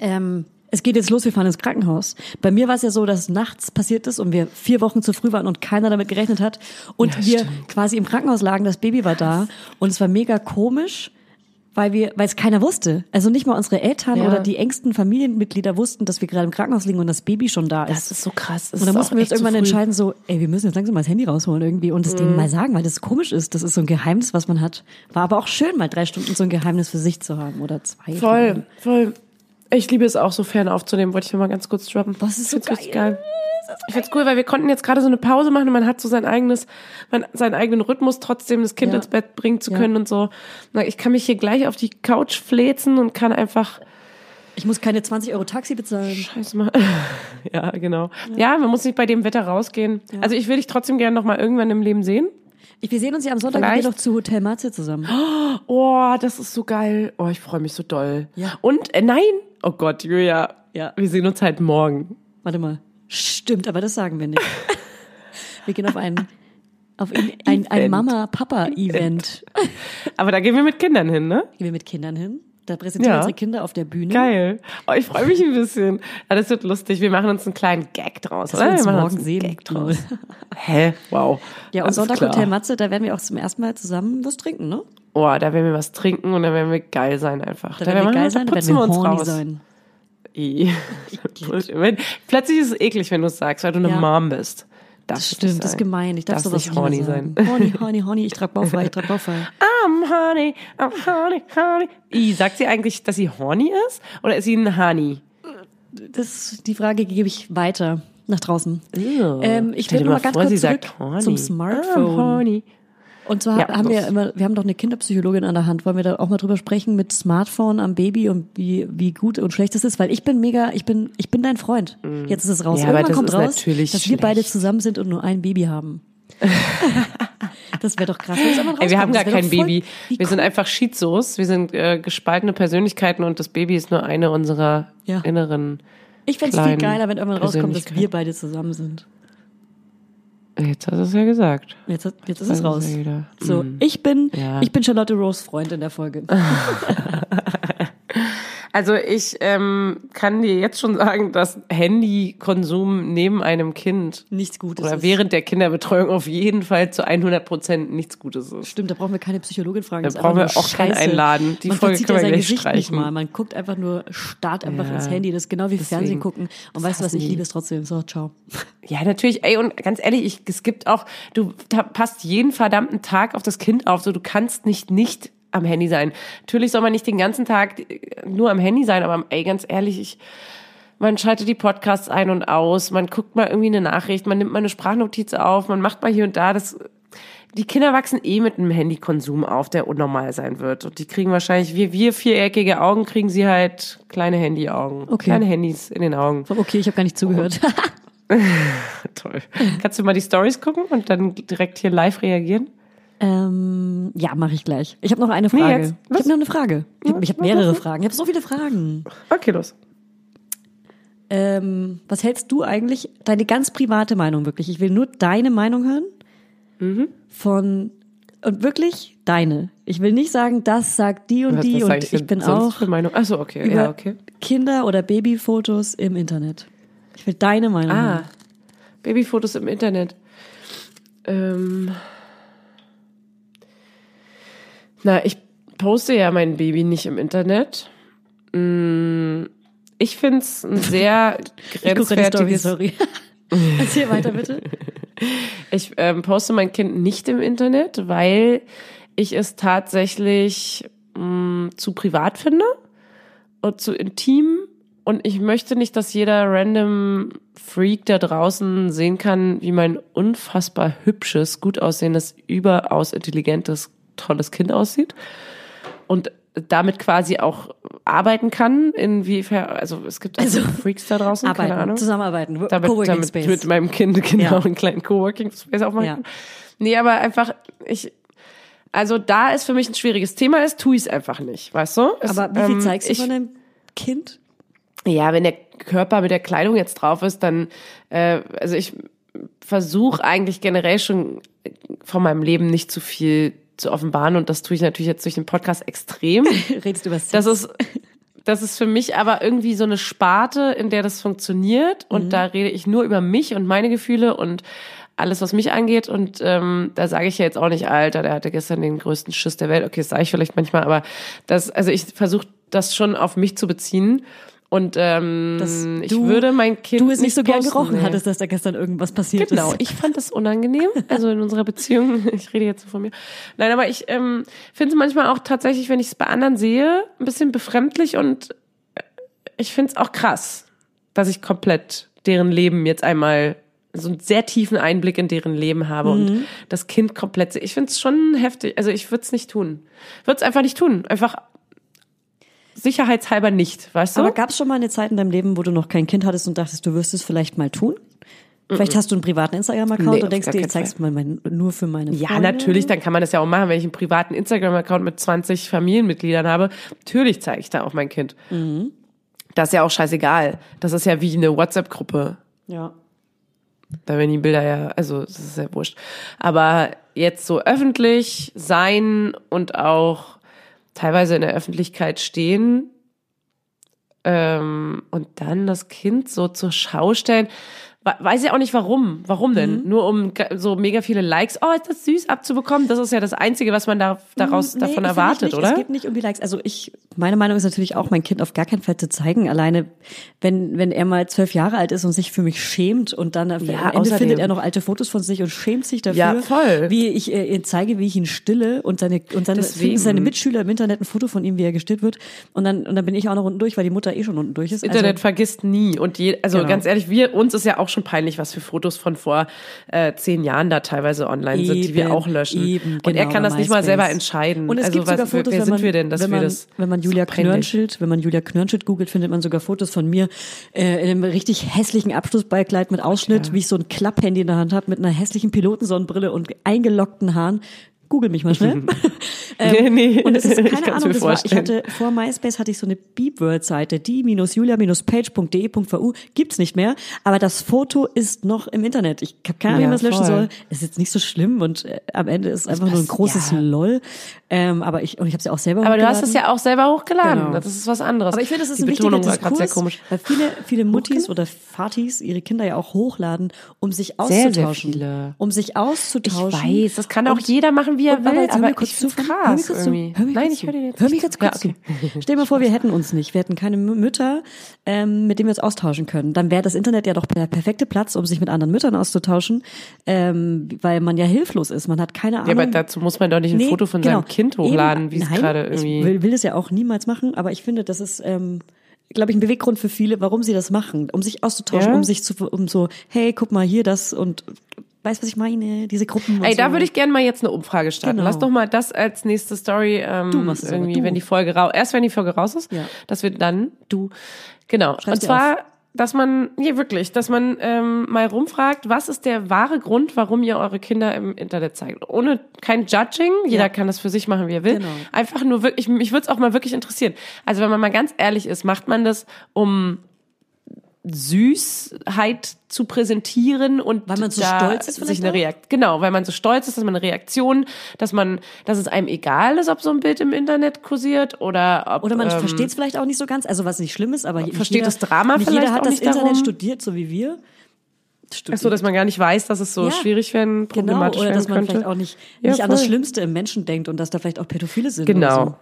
A: ähm, es geht jetzt los, wir fahren ins Krankenhaus. Bei mir war es ja so, dass nachts passiert ist und wir vier Wochen zu früh waren und keiner damit gerechnet hat und
C: Ja,
A: wir
C: stimmt.
A: quasi im Krankenhaus lagen, das Baby war da und es war mega komisch. Weil wir, weil es keiner wusste. Also nicht mal unsere Eltern
C: Ja.
A: oder die engsten Familienmitglieder wussten, dass wir gerade im Krankenhaus liegen und das Baby schon da ist.
C: Das ist so krass. Das
A: und dann mussten wir uns
C: zu
A: irgendwann.
C: Mhm.
A: entscheiden, so, ey, wir müssen jetzt langsam mal das Handy rausholen irgendwie und es denen mal sagen, weil das komisch ist. Das ist so ein Geheimnis, was man hat. War aber auch schön, mal drei Stunden so ein Geheimnis für sich zu haben oder zwei.
C: Voll, voll. Ich liebe es auch so fern aufzunehmen, wollte ich mal ganz kurz droppen.
A: Was ist so
C: richtig geil. Ich find's cool, weil wir konnten jetzt gerade so eine Pause machen und man hat so sein eigenes, man, seinen eigenen Rhythmus trotzdem das Kind
A: Ja.
C: ins Bett bringen zu
A: Ja.
C: können und so. Ich kann mich hier gleich auf die Couch fläzen und kann einfach
A: Ich muss keine 20 Euro Taxi bezahlen.
C: Scheiße mal. ja, genau. Ja. man muss nicht bei dem Wetter rausgehen. Also ich will dich trotzdem gerne noch mal irgendwann im Leben sehen.
A: Wir sehen uns ja am Sonntag
C: Vielleicht-
A: doch zu Hotel Matze zusammen.
C: Oh, das ist so geil. Oh, ich freue mich so doll.
A: Ja.
C: Und äh, nein. Oh Gott, Julia.
A: Ja.
C: Wir sehen uns halt morgen.
A: Warte mal. Stimmt, aber das sagen wir nicht. wir gehen auf ein, auf ein, ein, ein
C: Event.
A: Mama-Papa-Event.
C: Aber da gehen wir mit Kindern hin, ne?
A: Gehen wir mit Kindern hin. Da präsentieren wir
C: Ja.
A: unsere Kinder auf der Bühne.
C: Geil. Oh, ich freue mich ein bisschen. Ja, das wird lustig. Wir machen uns einen kleinen Gag draus.
A: Dass
C: oder?
A: wir uns
C: machen
A: morgen
C: einen
A: sehen.
C: Gag draus. Hä? Wow.
A: Ja, und Sonntag. Hotel Matze, da werden wir auch zum ersten Mal zusammen was trinken, ne?
C: Oh, da werden wir was trinken und da werden wir geil sein einfach.
A: Da werden wir geil sein, da werden wir
C: uns raus.
A: sein.
C: I. plötzlich ist es eklig, wenn du es sagst, weil du eine
A: Ja.
C: Mom bist.
A: Das stimmt,
C: nicht
A: das ist gemein. Ich darf sowas
C: nicht
A: nicht
C: horny
A: sagen.
C: sein.
A: Horny, horny, horny, ich trag Bauchfrei, ich trag Bauchfrei.
C: I'm honey, I'm honey, honey. I, sagt sie eigentlich, dass sie horny ist? Oder ist sie ein Honey?
A: Das, die Frage gebe ich weiter nach draußen.
C: Ew.
A: Ähm, ich will noch mal ganz
C: vor,
A: kurz zurück
C: sagt horny.
A: zum
C: I'm
A: Smartphone.
C: horny.
A: Und zwar
C: Ja,
A: haben wir
C: los.
A: immer, wir haben doch eine Kinderpsychologin an der Hand. Wollen wir da auch mal drüber sprechen mit Smartphone am Baby und wie, wie gut und schlecht es ist? Weil ich bin mega, ich bin, ich bin dein Freund. Jetzt ist es raus.
C: Ja, aber
A: Irgendwann
C: das
A: kommt
C: ist
A: raus,
C: natürlich
A: dass wir beide
C: schlecht.
A: zusammen sind und nur ein Baby haben. das wäre doch krass. wenn das irgendwann
C: Ey, wir haben gar
A: Das
C: kein Baby.
A: Wie
C: Wir sind
A: cool.
C: einfach Schizos. Wir sind äh, gespaltene Persönlichkeiten und das Baby ist nur eine unserer
A: Ja.
C: inneren.
A: Ich fände es viel geiler, wenn irgendwann rauskommt, dass wir beide zusammen sind.
C: Jetzt hast du es ja gesagt.
A: Jetzt, hat- jetzt ist es raus.
C: ja
A: So,
C: Mm.
A: ich bin,
C: Ja.
A: ich bin Charlotte Rose Freund in der Folge.
C: Also ich ähm, kann dir jetzt schon sagen, dass Handykonsum neben einem Kind
A: Nichts Gutes.
C: oder
A: ist.
C: während der Kinderbetreuung auf jeden Fall zu 100 Prozent nichts Gutes ist.
A: Stimmt, da brauchen wir keine Psychologin fragen.
C: Da brauchen wir auch keinen einladen. Die
A: man
C: Folge können wir gleich
A: Gesicht nicht
C: streichen.
A: mal. Man guckt einfach nur, starrt einfach
C: Ja.
A: ins Handy. Das ist genau wie Fernsehen
C: Deswegen.
A: gucken. Und weißt du was, ich liebe es trotzdem. So, ciao.
C: Ja, natürlich. Ey, und ganz ehrlich, ich, es gibt auch, du passt jeden verdammten Tag auf das Kind auf. So, du kannst nicht nicht am Handy sein. Natürlich soll man nicht den ganzen Tag äh, nur am Handy sein, aber ey, ganz ehrlich, ich, man schaltet die Podcasts ein und aus, man guckt mal irgendwie eine Nachricht, man nimmt mal eine Sprachnotiz auf, man macht mal hier und da das. Die Kinder wachsen eh mit einem Handykonsum auf, der unnormal sein wird. Und die kriegen wahrscheinlich, wie wir viereckige Augen, kriegen sie halt kleine Handyaugen.
A: Okay.
C: Kleine Handys in den Augen.
A: Okay, ich habe gar nicht zugehört.
C: Toll. Kannst du mal die Stories gucken und dann direkt hier live reagieren?
A: Ähm, ja, mache ich gleich. Ich habe noch eine Frage.
C: jetzt.
A: ich habe noch eine Frage. Ich habe hab mehrere? Fragen. Ich habe so viele Fragen.
C: Okay, los.
A: Ähm, was hältst du eigentlich, deine ganz private Meinung wirklich? Ich will nur deine Meinung hören.
C: Mhm.
A: Von, und wirklich deine. Ich will nicht sagen, das sagt die und
C: Was,
A: die
C: was
A: und ich, bin auch
C: Für Meinung? Ach so, okay. Ja, okay.
A: Kinder- oder Babyfotos im Internet. Ich will deine Meinung
C: Ah,
A: hören.
C: Babyfotos im Internet. Ähm. Na, ich poste ja mein Baby nicht im Internet. Mm, Ich finde es ein sehr
A: Story,
C: grenzwertiges.
A: sorry. Erzähl weiter, bitte.
C: Ich ähm, poste mein Kind nicht im Internet, weil ich es tatsächlich mh, zu privat finde und zu intim. Und ich möchte nicht, dass jeder random Freak da draußen sehen kann, wie mein unfassbar hübsches, gut aussehendes, überaus intelligentes, tolles Kind aussieht. Und damit quasi auch arbeiten kann, inwiefern, also es gibt also Freaks da draußen, keine
A: Arbeiten,
C: Ahnung
A: zusammenarbeiten.
C: damit,
A: Coworking
C: damit
A: Space.
C: mit meinem Kind genau
A: Ja.
C: einen kleinen Coworking Space aufmachen.
A: Ja.
C: Nee, aber einfach, ich, also da ist für mich ein schwieriges Thema ist, tue ich es einfach nicht, weißt du? Es,
A: Aber wie viel
C: ähm,
A: zeigst du
C: ich,
A: von deinem Kind?
C: Ja, wenn der Körper mit der Kleidung jetzt drauf ist, dann, äh, also ich versuche eigentlich generell schon von meinem Leben nicht zu viel zu offenbaren und das tue ich natürlich jetzt durch den Podcast extrem.
A: Redest du Sex?
C: Das ist, das ist für mich aber irgendwie so eine Sparte, in der das funktioniert. Und da rede ich nur über mich und meine Gefühle und alles, was mich angeht. Und ähm, da sage ich ja jetzt auch nicht, Alter, der hatte gestern den größten Schiss der Welt. Okay, das sage ich vielleicht manchmal, aber das, also ich versuche das schon auf mich zu beziehen. Und ähm,
A: Dass
C: ich
A: du-
C: würde mein Kind
A: Du es nicht so gern gerochen
C: nee.
A: hattest, dass da gestern irgendwas passiert
C: Genau,
A: ist.
C: ich fand das unangenehm, also in unserer Beziehung. Ich rede jetzt so von mir. Nein, aber ich ähm, finde es manchmal auch tatsächlich, wenn ich es bei anderen sehe, ein bisschen befremdlich und äh, ich finde es auch krass, dass ich komplett deren Leben jetzt einmal so einen sehr tiefen Einblick in deren Leben habe
A: Mhm.
C: und das Kind komplett. sehe. Ich finde es schon heftig. Also ich würde es nicht tun. Würde es einfach nicht tun. Einfach sicherheitshalber nicht, weißt du?
A: Aber gab es schon mal eine Zeit in deinem Leben, wo du noch kein Kind hattest und dachtest, du wirst es vielleicht mal tun? Vielleicht hast du einen privaten Instagram-Account
C: Nee,
A: und denkst dir, ich zeig's mal mein, nur für meine
C: Ja,
A: Freunde.
C: natürlich, dann kann man das ja auch machen, wenn ich einen privaten Instagram-Account mit 20 Familienmitgliedern habe. Natürlich zeige ich da auch mein Kind. Das ist ja auch scheißegal. Das ist ja wie eine WhatsApp-Gruppe.
A: Ja.
C: Da werden die Bilder ja, also das ist ja wurscht. Aber jetzt so öffentlich sein und auch teilweise in der Öffentlichkeit stehen ähm, und dann das Kind so zur Schau stellen. We- Weiß ich auch nicht warum. Warum denn? Nur um so mega viele Likes, oh, ist das süß abzubekommen. Das ist ja das Einzige, was man da, daraus
A: Nee,
C: davon erwartet,
A: nicht.
C: oder?
A: Es geht nicht um die Likes. Also ich, meine Meinung ist natürlich auch, mein Kind auf gar keinen Fall zu zeigen. Alleine, wenn, wenn er mal zwölf Jahre alt ist und sich für mich schämt und dann am Ende
C: außerdem.
A: findet er noch alte Fotos von sich und schämt sich dafür,
C: Ja, voll.
A: wie ich äh, ihm zeige, wie ich ihn stille und seine, und dann finden seine Mitschüler im Internet ein Foto von ihm, wie er gestillt wird. Und dann, und dann bin ich auch noch unten durch, weil die Mutter eh schon unten durch ist.
C: Internet
A: Also,
C: vergisst nie. Und je, also
A: Genau.
C: ganz ehrlich, wir, uns ist ja auch schon peinlich, was für Fotos von vor äh, zehn Jahren da teilweise online sind, die wir auch löschen.
A: eben,
C: und er
A: genau,
C: kann das nicht mal selber entscheiden.
A: Und es
C: also
A: gibt sogar
C: was,
A: Fotos,
C: wer
A: wenn
C: sind
A: man,
C: wir denn, dass
A: wenn
C: wir
A: man,
C: das
A: wenn man Julia
C: so
A: Knörnschild, wenn man Julia Knörnschild googelt, findet man sogar Fotos von mir äh, in einem richtig hässlichen Abschlussballkleid mit Ausschnitt, wie ich so ein Klapphandy in der Hand habe, mit einer hässlichen Pilotensonnenbrille und eingelockten Haaren. Google mich mal schnell.
C: Nee, nee,
A: Und es ist
C: ich
A: keine
C: kann's
A: Ahnung, das war, ich hatte vor MySpace hatte ich so eine Beepworld-Seite, die-julia-page.de.vu gibt's nicht mehr, aber das Foto ist noch im Internet. Ich habe keine Ahnung, wie
C: Ja,
A: man es löschen soll. Es ist jetzt nicht so schlimm und äh, am Ende ist es einfach nur ein großes
C: ja.
A: LOL. Ähm, aber ich und ich habe es ja auch selber
C: Aber du hast es ja auch selber hochgeladen.
A: Genau.
C: Das ist was anderes.
A: Aber ich finde, das ist
C: Die
A: ein wichtiger
C: Betonung gerade
A: Diskurs,
C: sehr komisch.
A: weil viele, viele Muttis oder Vatis ihre Kinder ja auch hochladen, um sich
C: Sehr, sehr
A: auszutauschen.
C: viele.
A: Um sich
C: Ich
A: auszutauschen.
C: weiß, das kann auch
A: Und-
C: jeder machen, wie er
A: und-
C: will, aber
A: mir kurz
C: ich
A: zu,
C: krass
A: Hör mir kurz
C: irgendwie.
A: Hör
C: Nein, ich höre dir jetzt
A: Hör mir
C: nicht
A: ganz kurz
C: Ja, okay.
A: zu. Stell dir mal vor, wir hätten uns nicht. Wir hätten keine Mütter, ähm, mit denen wir uns austauschen können. Dann wäre das Internet ja doch der perfekte Platz, um sich mit anderen Müttern auszutauschen, ähm, weil man ja hilflos ist. Man hat keine Ahnung.
C: Ja, aber dazu muss man doch nicht ein
A: Nee,
C: Foto von
A: genau.
C: seinem Kind hochladen, wie es gerade irgendwie.
A: Ich will, will es ja auch niemals machen, aber ich finde, das ist, ähm, glaube ich, ein Beweggrund für viele, warum sie das machen, um sich auszutauschen,
C: Ja?
A: um sich zu, um so, hey, guck mal hier das und weißt was ich meine, diese Gruppen.
C: Ey,
A: so.
C: da würde ich gerne mal jetzt eine Umfrage starten.
A: Genau.
C: Lass doch mal das als nächste Story ähm,
A: Du machst
C: irgendwie,
A: du.
C: wenn die Folge raus, erst wenn die Folge raus ist,
A: Ja.
C: dass wir dann du genau.
A: Schreib's
C: Und zwar, dass man, nee, wirklich, dass man ähm, mal rumfragt, was ist der wahre Grund, warum ihr eure Kinder im Internet zeigt? Ohne kein Judging, jeder
A: Ja.
C: kann das für sich machen, wie er will.
A: Genau.
C: Einfach nur wirklich, mich würde es auch mal wirklich interessieren. Also wenn man mal ganz ehrlich ist, macht man das, um Süßheit zu präsentieren und
A: Weil man so stolz ist
C: sich eine? Reaktion genau, weil man so stolz ist, dass man eine Reaktion, dass man, dass es einem egal ist, ob so ein Bild im Internet kursiert oder ob
A: Oder man
C: ähm,
A: versteht es vielleicht auch nicht so ganz, also was nicht schlimm ist, aber
C: versteht
A: jeder,
C: das Drama
A: nicht
C: vielleicht
A: jeder hat das Internet
C: darum.
A: studiert, so wie wir.
C: Ach so, dass man gar nicht weiß, dass es so
A: Ja,
C: schwierig werden,
A: Genau,
C: problematisch
A: oder dass man
C: könnte.
A: vielleicht auch nicht,
C: Ja,
A: nicht an das. Schlimmste im Menschen denkt und dass da vielleicht auch Pädophile sind.
C: Genau.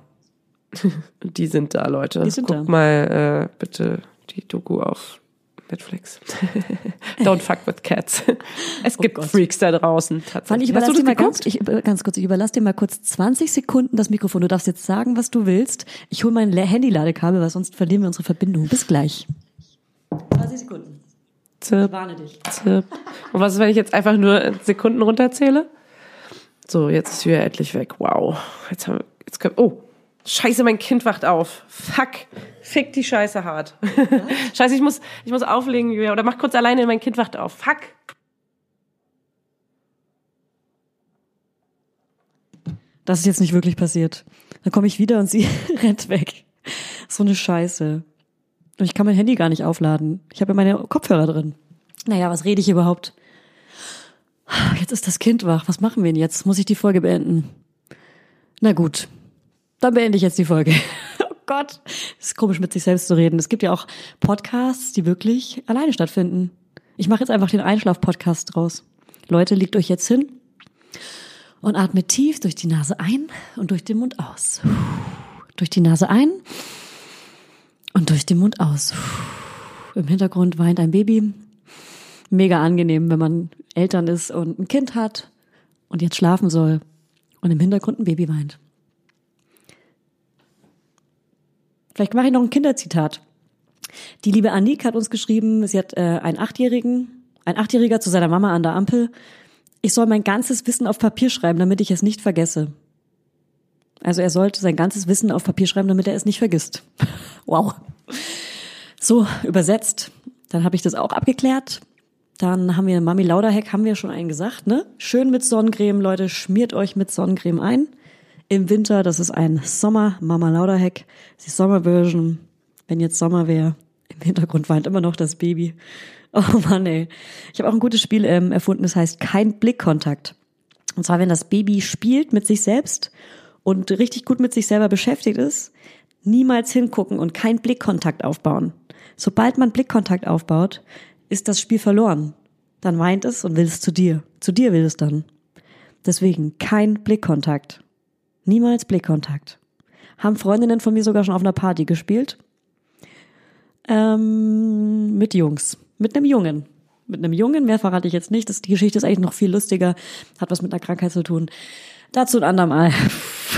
A: so.
C: Die sind da, Leute.
A: Die sind
C: Guck
A: da.
C: mal äh, bitte die Doku auf Netflix. Don't fuck with cats. Es gibt
A: Oh.
C: Freaks da draußen. Tatsächlich.
A: ich überlasse dir mal
C: geguckt?
A: ganz, ich, ganz kurz, ich überlasse dir mal kurz 20 Sekunden das Mikrofon. Du darfst jetzt sagen, was du willst. Ich hole mein Handy-Ladekabel, weil sonst verlieren wir unsere Verbindung. Bis gleich. 20 Sekunden.
C: Zip,
A: Warne dich.
C: zip. Und was ist, wenn ich jetzt einfach nur Sekunden runterzähle? So, jetzt ist wieder endlich weg. Wow. Jetzt haben wir, jetzt können, oh. Scheiße, mein Kind wacht auf. Fuck. Fick die Scheiße hart. Scheiße, ich muss, ich muss auflegen, Julia. Oder mach kurz alleine, mein Kind wacht auf. Fuck.
A: Das ist jetzt nicht wirklich passiert. Dann komme ich wieder und sie rennt weg. So eine Scheiße. Und ich kann mein Handy gar nicht aufladen. Ich habe ja meine Kopfhörer drin. Naja, was rede ich überhaupt? Jetzt ist das Kind wach. Was machen wir denn jetzt? Muss ich die Folge beenden? Na gut. Dann beende ich jetzt die Folge. Oh Gott. Es ist komisch, mit sich selbst zu reden. Es gibt ja auch Podcasts, die wirklich alleine stattfinden. Ich mache jetzt einfach den Einschlaf-Podcast draus. Leute, legt euch jetzt hin und atmet tief durch die Nase ein und durch den Mund aus. Durch die Nase ein und durch den Mund aus. Im Hintergrund weint ein Baby. Mega angenehm, wenn man Eltern ist und ein Kind hat und jetzt schlafen soll und im Hintergrund ein Baby weint. Vielleicht mache ich noch ein Kinderzitat. Die liebe Anik hat uns geschrieben, sie hat äh, einen Achtjährigen, ein Achtjähriger zu seiner Mama an der Ampel. Ich soll mein ganzes Wissen auf Papier schreiben, damit ich es nicht vergesse. Also er sollte sein ganzes Wissen auf Papier schreiben, damit er es nicht vergisst. wow. So, übersetzt. Dann habe ich das auch abgeklärt. Dann haben wir Mami Lauderheck, haben wir schon einen gesagt, ne? Schön mit Sonnencreme, Leute, schmiert euch mit Sonnencreme ein. Im Winter, das ist ein Sommer Mama Lauderheck, die Sommerversion. Wenn jetzt Sommer wäre, im Hintergrund weint immer noch das Baby. Oh Mann, ey. Ich habe auch ein gutes Spiel ähm, erfunden, das heißt kein Blickkontakt. Und zwar, wenn das Baby spielt mit sich selbst und richtig gut mit sich selber beschäftigt ist, niemals hingucken und kein Blickkontakt aufbauen. Sobald man Blickkontakt aufbaut, ist das Spiel verloren. Dann weint es und will es zu dir. Zu dir will es dann. Deswegen kein Blickkontakt. Niemals Blickkontakt. Haben Freundinnen von mir sogar schon auf einer Party gespielt. Ähm, mit Jungs. Mit einem Jungen. Mit einem Jungen, mehr verrate ich jetzt nicht. Das, die Geschichte ist eigentlich noch viel lustiger. Hat was mit einer Krankheit zu tun. Dazu ein andermal.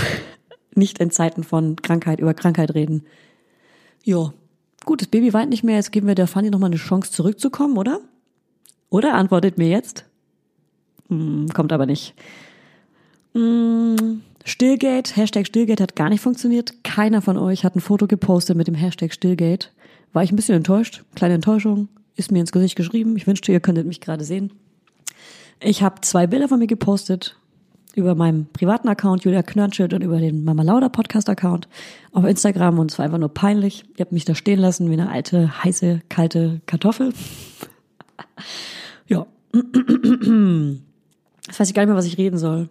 A: nicht in Zeiten von Krankheit über Krankheit reden. Jo. Gut, das Baby weint nicht mehr. Jetzt geben wir der Fanny nochmal eine Chance zurückzukommen, oder? Oder antwortet mir jetzt? Hm, kommt aber nicht. Hm, Stillgate, Hashtag Stillgate hat gar nicht funktioniert. Keiner von euch hat ein Foto gepostet mit dem Hashtag Stillgate. War ich ein bisschen enttäuscht. Kleine Enttäuschung. Ist mir ins Gesicht geschrieben. Ich wünschte, ihr könntet mich gerade sehen. Ich habe zwei Bilder von mir gepostet über meinem privaten Account Julia Knörnschild und über den Mama Lauda Podcast Account auf Instagram und es war einfach nur peinlich. Ihr habt mich da stehen lassen wie eine alte, heiße, kalte Kartoffel. ja. Jetzt weiß ich gar nicht mehr, was ich reden soll.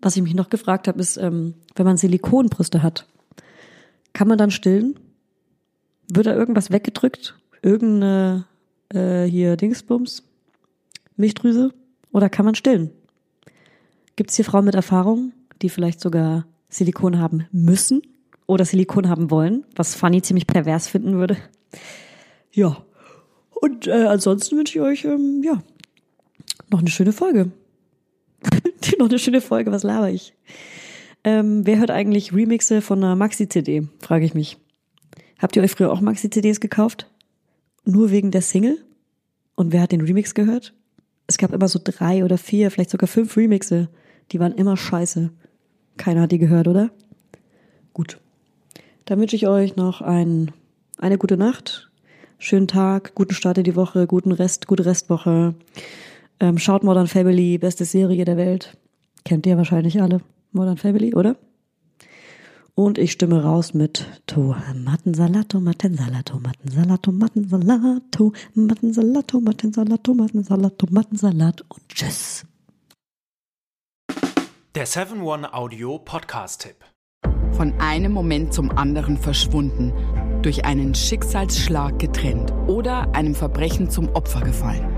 A: Was ich mich noch gefragt habe, ist, ähm, wenn man Silikonbrüste hat, kann man dann stillen? Wird da irgendwas weggedrückt? Irgendeine äh, hier Dingsbums? Milchdrüse? Oder kann man stillen? Gibt es hier Frauen mit Erfahrung, die vielleicht sogar Silikon haben müssen oder Silikon haben wollen, was Fanny ziemlich pervers finden würde? Ja. Und äh, ansonsten wünsche ich euch ähm, ja noch eine schöne Folge. Noch eine schöne Folge, was laber ich? Ähm, wer hört eigentlich Remixe von einer Maxi-CD? Frage ich mich. Habt ihr euch früher auch Maxi-CDs gekauft? Nur wegen der Single? Und wer hat den Remix gehört? Es gab immer so drei oder vier, vielleicht sogar fünf Remixe. Die waren immer scheiße. Keiner hat die gehört, oder? Gut. Dann wünsche ich euch noch ein, eine gute Nacht, schönen Tag, guten Start in die Woche, guten Rest, gute Restwoche. Ähm, schaut Modern Family, beste Serie der Welt. Kennt ihr wahrscheinlich alle. Modern Family, oder? Und ich stimme raus mit Tomatensalat, Tomatensalat, Tomatensalat, Tomatensalat, Tomatensalat, Tomatensalat, Tomatensalat, Tomatensalat und tschüss.
E: Der 7-One Audio Podcast-Tipp.
F: Von einem Moment zum anderen verschwunden, durch einen Schicksalsschlag getrennt oder einem Verbrechen zum Opfer gefallen.